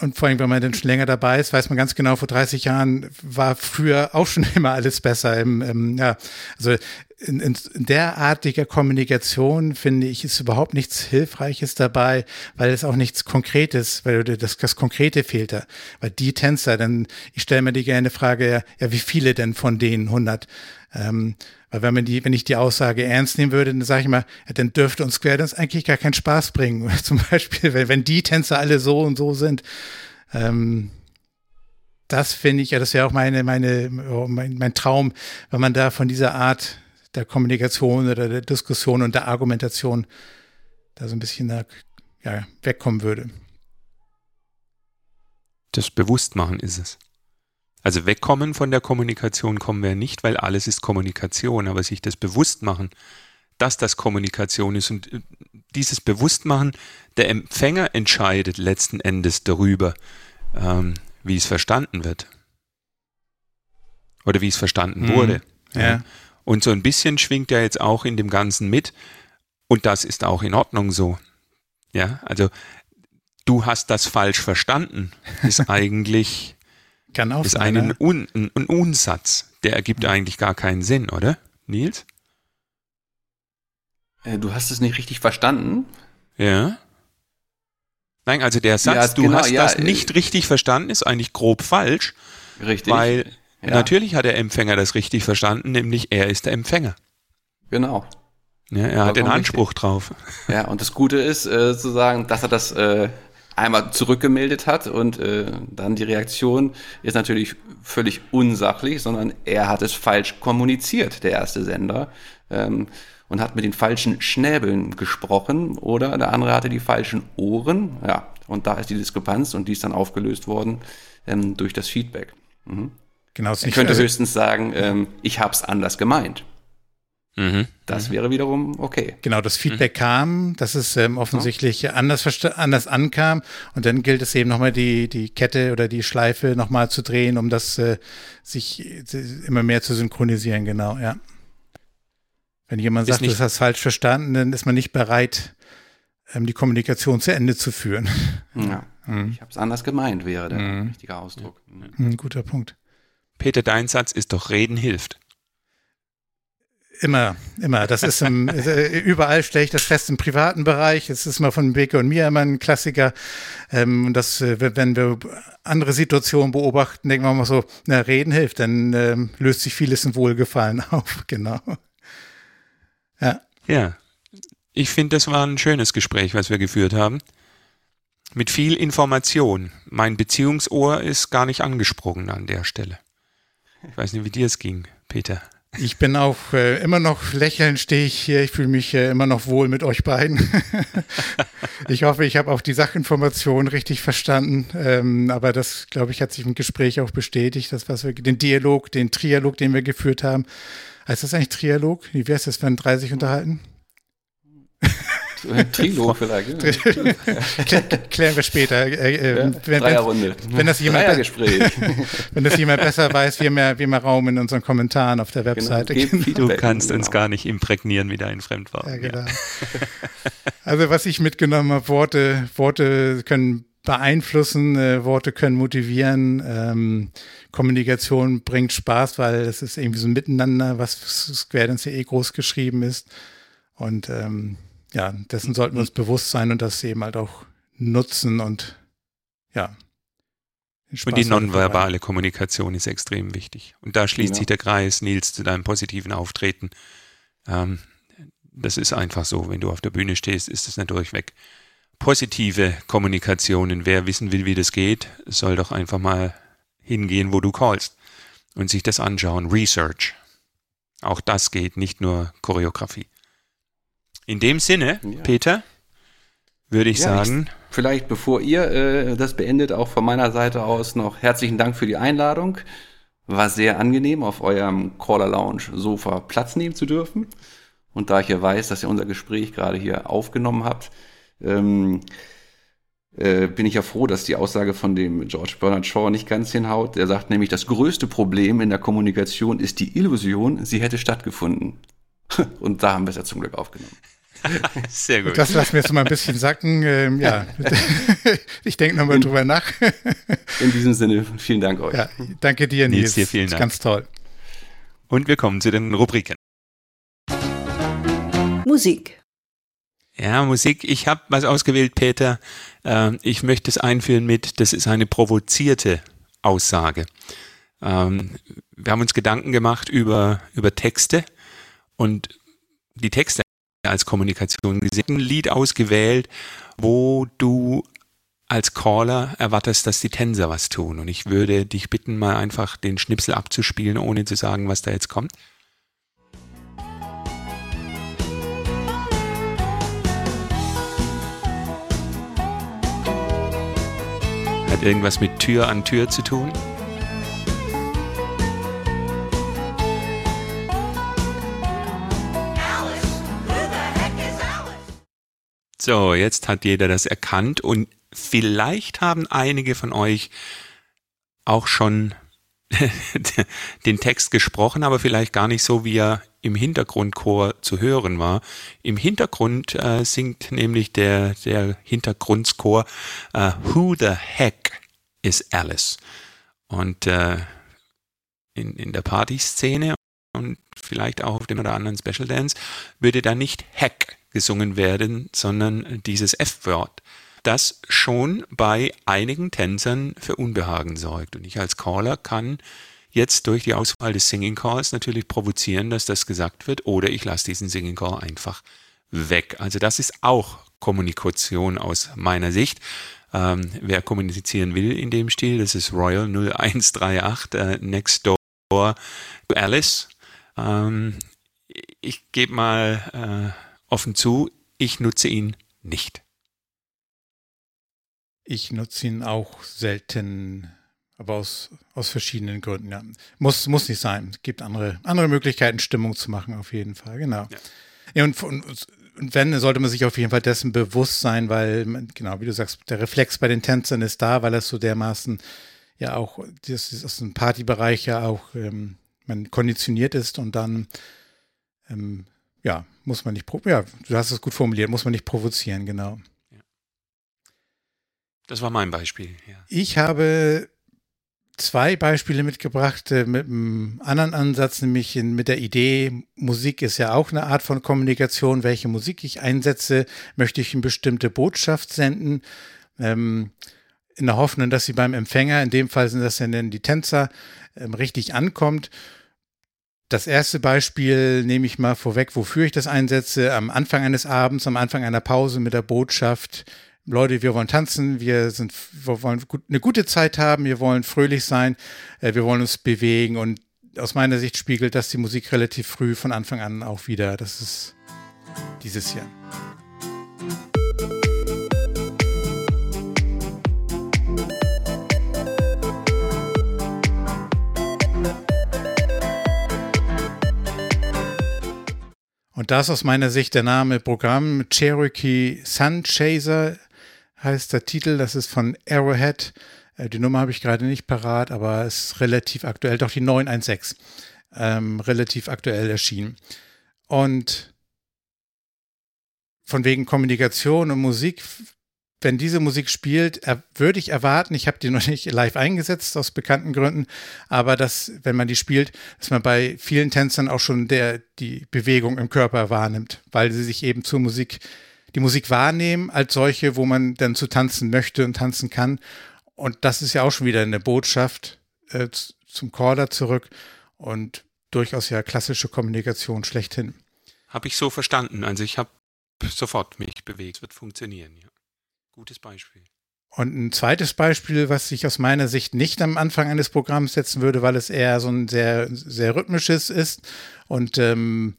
und vor allem, wenn man dann schon länger dabei ist, weiß man ganz genau, vor 30 Jahren war früher auch schon immer alles besser. Im, im, ja, also in, in, derartiger Kommunikation finde ich, ist überhaupt nichts Hilfreiches dabei, weil es auch nichts Konkretes, weil das, das Konkrete fehlt da. Weil die Tänzer, dann, ich stelle mir die gerne Frage, ja, wie viele denn von denen 100? Ähm, weil wenn man die, wenn ich die Aussage ernst nehmen würde, dann sage ich mal, ja, dann dürfte uns Square Dance eigentlich gar keinen Spaß bringen. Zum Beispiel, wenn, wenn die Tänzer alle so und so sind. Ähm, das finde ich, ja, das wäre auch meine, meine, mein, mein Traum, wenn man da von dieser Art der Kommunikation oder der Diskussion und der Argumentation da so ein bisschen da, ja, wegkommen würde. Das Bewusstmachen ist es. Also wegkommen von der Kommunikation kommen wir nicht, weil alles ist Kommunikation, aber sich das Bewusstmachen, dass das Kommunikation ist und äh, dieses Bewusstmachen, der Empfänger entscheidet letzten Endes darüber, ähm, wie es verstanden wird. Oder wie es verstanden mhm. wurde. Ja. ja. Und so ein bisschen schwingt er jetzt auch in dem Ganzen mit. Und das ist auch in Ordnung so. Ja, also du hast das falsch verstanden, ist eigentlich Kann auch ist sein, ein, Un, ein, ein Unsatz. Der ergibt ja. eigentlich gar keinen Sinn, oder? Nils? Äh, du hast es nicht richtig verstanden. Ja. Nein, also der Satz, ja, du genau, hast ja, das nicht richtig verstanden, ist eigentlich grob falsch. Richtig. Weil ja. natürlich hat der Empfänger das richtig verstanden, nämlich er ist der Empfänger. Genau. Ja, er hat den Anspruch richtig. drauf. Ja, und das Gute ist äh, zu sagen, dass er das äh, einmal zurückgemeldet hat und äh, dann die Reaktion ist natürlich völlig unsachlich, sondern er hat es falsch kommuniziert, der erste Sender, ähm, und hat mit den falschen Schnäbeln gesprochen oder der andere hatte die falschen Ohren. Ja, und da ist die Diskrepanz und die ist dann aufgelöst worden ähm, durch das Feedback. Mhm. Genau, ich könnte also, höchstens sagen, ähm, ich habe es anders gemeint. Mhm. Das mhm. wäre wiederum okay. Genau, das Feedback mhm. kam, dass es ähm, offensichtlich ja. anders, anders ankam und dann gilt es eben nochmal die, die Kette oder die Schleife nochmal zu drehen, um das äh, sich äh, immer mehr zu synchronisieren, genau, ja. Wenn jemand sagt, das hast falsch verstanden, dann ist man nicht bereit, ähm, die Kommunikation zu Ende zu führen. Ja, mhm. ich habe es anders gemeint, wäre der mhm. richtige Ausdruck. Ein guter Punkt. Peter, dein Satz ist doch, reden hilft. Immer, immer. Das ist im, überall stelle ich das fest im privaten Bereich. Es ist mal von Beke und mir immer ein Klassiker. Ähm, und das, äh, wenn wir andere Situationen beobachten, denken wir mal so, na, reden hilft, dann ähm, löst sich vieles im Wohlgefallen auf. Genau. Ja. Ja. Ich finde, das war ein schönes Gespräch, was wir geführt haben. Mit viel Information. Mein Beziehungsohr ist gar nicht angesprungen an der Stelle. Ich weiß nicht, wie dir es ging, Peter. Ich bin auch äh, immer noch lächelnd, stehe ich hier. Ich fühle mich äh, immer noch wohl mit euch beiden. ich hoffe, ich habe auch die Sachinformation richtig verstanden. Ähm, aber das, glaube ich, hat sich im Gespräch auch bestätigt, das, was wir, den Dialog, den Trialog, den wir geführt haben. Heißt das eigentlich Trialog? Wie wäre es jetzt, wenn drei sich unterhalten? Trilog vielleicht. Ja. Klären wir später. Äh, äh, ja, wenn, Dreierrunde. Wenn das, jemand, wenn das jemand besser weiß, wir mehr, wir mehr Raum in unseren Kommentaren auf der genau, Webseite. Genau. Du kannst genau. uns gar nicht imprägnieren wie dein Fremdwort. Ja, genau. Also was ich mitgenommen habe, Worte, Worte können beeinflussen, äh, Worte können motivieren. Ähm, Kommunikation bringt Spaß, weil es ist irgendwie so ein Miteinander, was Square Dance eh groß geschrieben ist. Und ähm, ja, dessen sollten wir uns bewusst sein und das eben halt auch nutzen und ja. Und die nonverbale Kommunikation ist extrem wichtig. Und da schließt ja. sich der Kreis, Nils, zu deinem positiven Auftreten. Ähm, das ist einfach so. Wenn du auf der Bühne stehst, ist es nicht durchweg. Positive Kommunikationen. Wer wissen will, wie das geht, soll doch einfach mal hingehen, wo du callst und sich das anschauen. Research. Auch das geht, nicht nur Choreografie. In dem Sinne, ja. Peter, würde ich ja, sagen. Ich, vielleicht bevor ihr äh, das beendet, auch von meiner Seite aus noch herzlichen Dank für die Einladung. War sehr angenehm, auf eurem Caller Lounge Sofa Platz nehmen zu dürfen. Und da ich ja weiß, dass ihr unser Gespräch gerade hier aufgenommen habt, ähm, äh, bin ich ja froh, dass die Aussage von dem George Bernard Shaw nicht ganz hinhaut. Er sagt nämlich, das größte Problem in der Kommunikation ist die Illusion, sie hätte stattgefunden. Und da haben wir es ja zum Glück aufgenommen. Sehr gut. Das lassen wir jetzt mal ein bisschen sacken. Ähm, ja, ich denke nochmal drüber nach. In diesem Sinne, vielen Dank euch. Ja, danke dir, Nils. Nils dir vielen Dank. Ganz toll. Und wir kommen zu den Rubriken. Musik. Ja, Musik. Ich habe was ausgewählt, Peter. Ähm, ich möchte es einführen mit, das ist eine provozierte Aussage. Ähm, wir haben uns Gedanken gemacht über, über Texte und die Texte als Kommunikation gesehen, ein Lied ausgewählt, wo du als Caller erwartest, dass die Tänzer was tun. Und ich würde dich bitten, mal einfach den Schnipsel abzuspielen, ohne zu sagen, was da jetzt kommt. Hat irgendwas mit Tür an Tür zu tun? So, jetzt hat jeder das erkannt und vielleicht haben einige von euch auch schon den Text gesprochen, aber vielleicht gar nicht so, wie er im Hintergrundchor zu hören war. Im Hintergrund äh, singt nämlich der, der Hintergrundchor äh, Who the heck is Alice? Und äh, in, in der Partyszene und vielleicht auch auf dem oder anderen Special Dance würde da nicht Heck gesungen werden, sondern dieses F-Wort, das schon bei einigen Tänzern für Unbehagen sorgt. Und ich als Caller kann jetzt durch die Auswahl des Singing Calls natürlich provozieren, dass das gesagt wird, oder ich lasse diesen Singing Call einfach weg. Also das ist auch Kommunikation aus meiner Sicht. Ähm, wer kommunizieren will in dem Stil, das ist Royal 0138 äh, Next Door to Alice. Ähm, ich gebe mal äh, offen zu, ich nutze ihn nicht. Ich nutze ihn auch selten, aber aus, aus verschiedenen Gründen. Ja. Muss, muss nicht sein. Es gibt andere, andere Möglichkeiten, Stimmung zu machen, auf jeden Fall. Genau. Ja. ja und, und, und, wenn, sollte man sich auf jeden Fall dessen bewusst sein, weil, genau, wie du sagst, der Reflex bei den Tänzern ist da, weil es so dermaßen ja auch, das ist aus dem Partybereich ja auch, ähm, man konditioniert ist und dann, ähm, ja, muss man nicht, ja, du hast es gut formuliert, muss man nicht provozieren, genau. Das war mein Beispiel. Ja. Ich habe zwei Beispiele mitgebracht äh, mit einem anderen Ansatz, nämlich in, mit der Idee, Musik ist ja auch eine Art von Kommunikation. Welche Musik ich einsetze, möchte ich eine bestimmte Botschaft senden. Ähm, in der Hoffnung, dass sie beim Empfänger, in dem Fall sind das ja dann die Tänzer, ähm, richtig ankommt. Das erste Beispiel nehme ich mal vorweg, wofür ich das einsetze. Am Anfang eines Abends, am Anfang einer Pause mit der Botschaft, Leute, wir wollen tanzen, wir sind, wir wollen gut, eine gute Zeit haben, wir wollen fröhlich sein, äh, wir wollen uns bewegen und aus meiner Sicht spiegelt das die Musik relativ früh von Anfang an auch wieder. Das ist dieses Jahr. Und das aus meiner Sicht der Name Programm Cherokee Sun Chaser heißt der Titel. Das ist von Arrowhead. Äh, die Nummer habe ich gerade nicht parat, aber es ist relativ aktuell. Doch die 916. Ähm, relativ aktuell erschienen. Und von wegen Kommunikation und Musik, wenn diese Musik spielt, würde ich erwarten, ich habe die noch nicht live eingesetzt aus bekannten Gründen, aber dass, wenn man die spielt, dass man bei vielen Tänzern auch schon der, die Bewegung im Körper wahrnimmt, weil sie sich eben zur Musik die Musik wahrnehmen als solche, wo man dann zu tanzen möchte und tanzen kann. Und das ist ja auch schon wieder eine Botschaft äh, zum Caller zurück und durchaus ja klassische Kommunikation schlechthin. Habe ich so verstanden. Also ich habe sofort mich bewegt. Es wird funktionieren. Ja. Gutes Beispiel. Und ein zweites Beispiel, was ich aus meiner Sicht nicht am Anfang eines Programms setzen würde, weil es eher so ein sehr, sehr rhythmisches ist und ähm,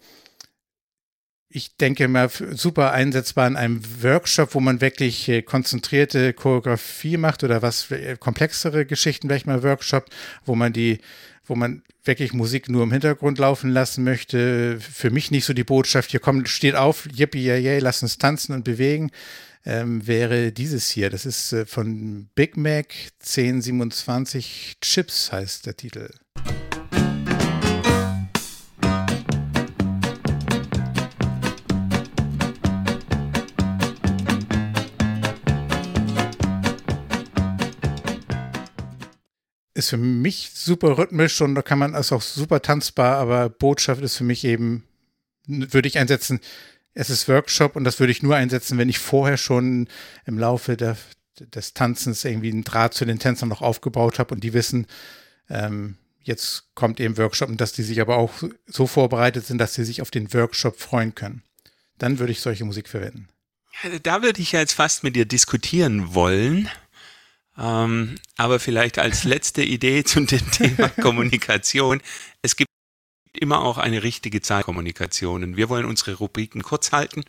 ich denke mal, super einsetzbar in einem Workshop, wo man wirklich äh, konzentrierte Choreografie macht oder was äh, komplexere Geschichten, vielleicht mal Workshop, wo man die, wo man wirklich Musik nur im Hintergrund laufen lassen möchte. Für mich nicht so die Botschaft, hier kommt, steht auf, yippie, yay, yay, lass uns tanzen und bewegen, ähm, wäre dieses hier. Das ist äh, von Big Mac 1027 Chips heißt der Titel. ist für mich super rhythmisch und da kann man, ist auch super tanzbar, aber Botschaft ist für mich eben, würde ich einsetzen, es ist Workshop und das würde ich nur einsetzen, wenn ich vorher schon im Laufe der, des Tanzens irgendwie einen Draht zu den Tänzern noch aufgebaut habe und die wissen, ähm, jetzt kommt eben Workshop und dass die sich aber auch so vorbereitet sind, dass sie sich auf den Workshop freuen können. Dann würde ich solche Musik verwenden. Da würde ich jetzt fast mit dir diskutieren wollen. Ähm, aber vielleicht als letzte Idee zu dem Thema Kommunikation. Es gibt immer auch eine richtige Zeitkommunikation. Und wir wollen unsere Rubriken kurz halten.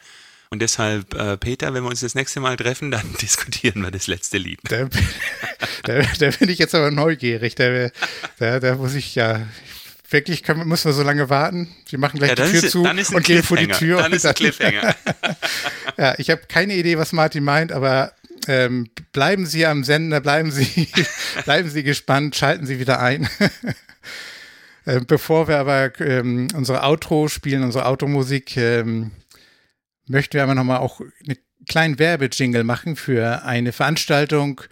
Und deshalb, äh, Peter, wenn wir uns das nächste Mal treffen, dann diskutieren wir das letzte Lied. Da, da, da bin ich jetzt aber neugierig. Da, da, da muss ich ja wirklich können, müssen wir so lange warten. Wir machen gleich ja, die Tür ist, zu und gehen vor die Tür. Dann ist ein Cliffhanger. ja, ich habe keine Idee, was Martin meint, aber ähm, bleiben Sie am Sender, bleiben Sie, bleiben Sie gespannt, schalten Sie wieder ein. Äh, bevor wir aber ähm, unsere Outro spielen, unsere Automusik, ähm, möchten wir aber nochmal auch einen kleinen Werbejingle machen für eine Veranstaltung,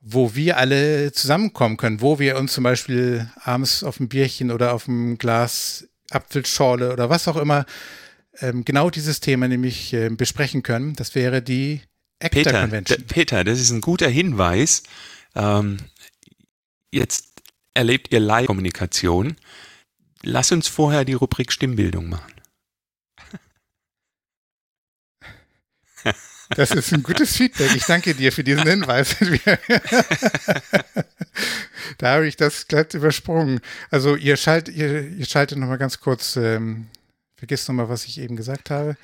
wo wir alle zusammenkommen können, wo wir uns zum Beispiel abends auf ein Bierchen oder auf ein Glas Apfelschorle oder was auch immer ähm, genau dieses Thema nämlich äh, besprechen können. Das wäre die Peter, Peter, das ist ein guter Hinweis. Ähm, jetzt erlebt ihr Live-Kommunikation? Lass uns vorher die Rubrik Stimmbildung machen. Das ist ein gutes Feedback. Ich danke dir für diesen Hinweis. da habe ich das glatt übersprungen. Also ihr schaltet, ihr, ihr schaltet nochmal ganz kurz, ähm, vergisst nochmal, was ich eben gesagt habe.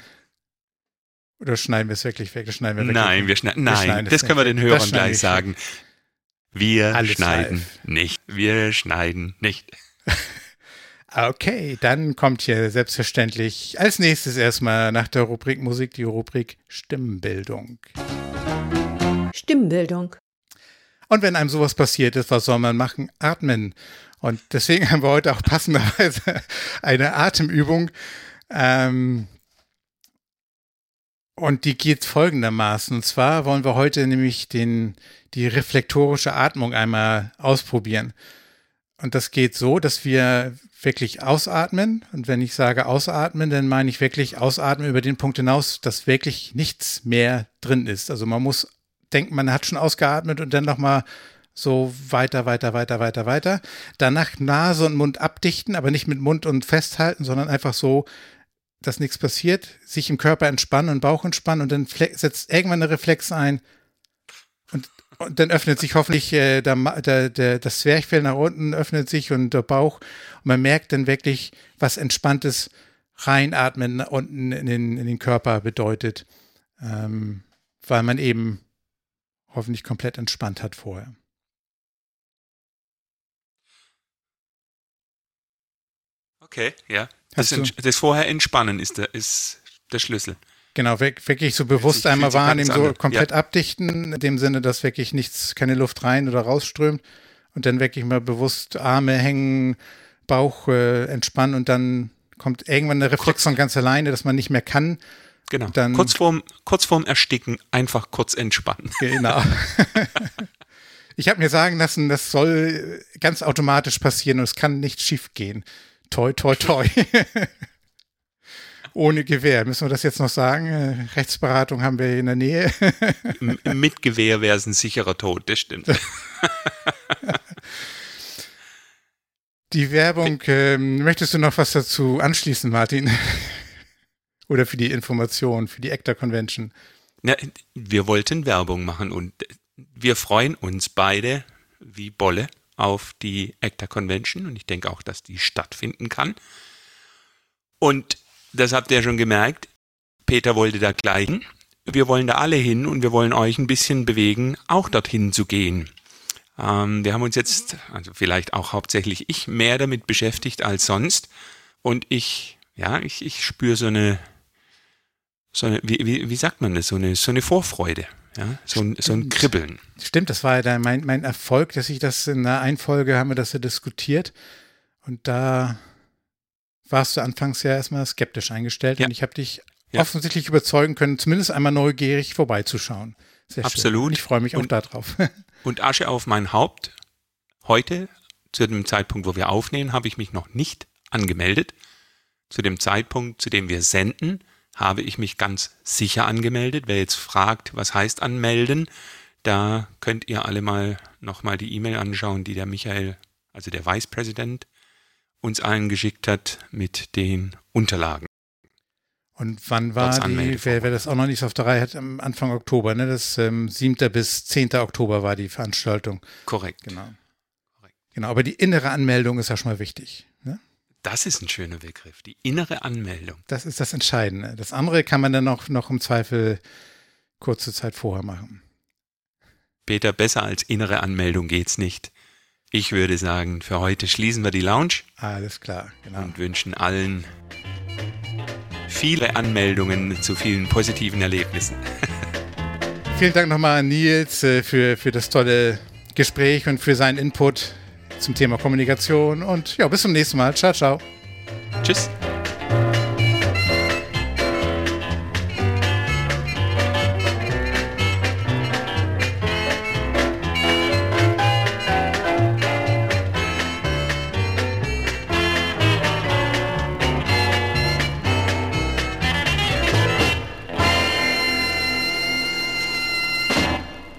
Oder schneiden wir es wirklich weg? Das schneiden wir weg. Nein, wir schneiden, nein, schneiden das können wir den Hörern gleich sagen. Wir Alles schneiden live. nicht. Wir schneiden nicht. Okay, dann kommt hier selbstverständlich als nächstes erstmal nach der Rubrik Musik die Rubrik Stimmbildung. Stimmbildung. Und wenn einem sowas passiert ist, was soll man machen? Atmen. Und deswegen haben wir heute auch passenderweise eine Atemübung. Ähm, und die geht folgendermaßen. Und zwar wollen wir heute nämlich den, die reflektorische Atmung einmal ausprobieren. Und das geht so, dass wir wirklich ausatmen. Und wenn ich sage ausatmen, dann meine ich wirklich ausatmen über den Punkt hinaus, dass wirklich nichts mehr drin ist. Also man muss denken, man hat schon ausgeatmet und dann nochmal so weiter, weiter, weiter, weiter, weiter. Danach Nase und Mund abdichten, aber nicht mit Mund und festhalten, sondern einfach so, dass nichts passiert, sich im Körper entspannen und Bauch entspannen und dann setzt irgendwann eine Reflex ein und und dann öffnet sich hoffentlich äh, der, der, der, das Zwerchfell nach unten, öffnet sich und der Bauch. Und man merkt dann wirklich, was entspanntes Reinatmen unten in den, in den Körper bedeutet, ähm, weil man eben hoffentlich komplett entspannt hat vorher. Okay, ja. Das, das, vorher entspannen ist der, ist der Schlüssel. Genau, wirklich so bewusst einmal wahrnehmen, so komplett ja. abdichten, in dem Sinne, dass wirklich nichts, keine Luft rein oder rausströmt und dann wirklich mal bewusst Arme hängen, Bauch äh, entspannen und dann kommt irgendwann der Reflex von ganz alleine, dass man nicht mehr kann. Genau. Dann, kurz, vorm, kurz vorm Ersticken einfach kurz entspannen. Genau. ich habe mir sagen lassen, das soll ganz automatisch passieren und es kann nicht schief gehen. Toi, toi, toi ohne Gewehr. Müssen wir das jetzt noch sagen? Äh, Rechtsberatung haben wir in der Nähe. Mit Gewehr wäre es ein sicherer Tod, das stimmt. Die Werbung, ähm, möchtest du noch was dazu anschließen, Martin? Oder für die Information, für die ECTA Convention? Ja, wir wollten Werbung machen und wir freuen uns beide wie Bolle auf die ECTA Convention und ich denke auch, dass die stattfinden kann. Und das habt ihr schon gemerkt. Peter wollte da gleich hin. Wir wollen da alle hin und wir wollen euch ein bisschen bewegen, auch dorthin zu gehen. Ähm, wir haben uns jetzt, also vielleicht auch hauptsächlich ich, mehr damit beschäftigt als sonst. Und ich, ja, ich, ich spüre so eine, so eine wie, wie, wie sagt man das, so eine, so eine Vorfreude. Ja, so ein, so ein Kribbeln. Stimmt, das war ja mein, mein Erfolg, dass ich das in einer Einfolge haben wir das ja diskutiert. Und da warst du anfangs ja erstmal skeptisch eingestellt ja. und ich habe dich ja. offensichtlich überzeugen können, zumindest einmal neugierig vorbeizuschauen. Sehr Absolut. Schön. Ich freue mich auch darauf. und Asche auf mein Haupt. Heute, zu dem Zeitpunkt, wo wir aufnehmen, habe ich mich noch nicht angemeldet. Zu dem Zeitpunkt, zu dem wir senden, habe ich mich ganz sicher angemeldet. Wer jetzt fragt, was heißt anmelden, da könnt ihr alle mal nochmal die E-Mail anschauen, die der Michael, also der Vice President, uns allen geschickt hat mit den Unterlagen. Und wann war die, wer, wer, das auch noch nicht auf der Reihe hat, am Anfang Oktober, ne? Das ähm, 7. bis 10. Oktober war die Veranstaltung. Korrekt. Genau. Korrekt. Genau, aber die innere Anmeldung ist ja schon mal wichtig. Das ist ein schöner Begriff, die innere Anmeldung. Das ist das Entscheidende. Das andere kann man dann auch noch im Zweifel kurze Zeit vorher machen. Peter, besser als innere Anmeldung geht's nicht. Ich würde sagen, für heute schließen wir die Lounge. Alles klar, genau. Und wünschen allen viele Anmeldungen zu vielen positiven Erlebnissen. Vielen Dank nochmal an Nils äh, für, für das tolle Gespräch und für seinen Input zum Thema Kommunikation. Und ja, bis zum nächsten Mal. Ciao, ciao. Tschüss.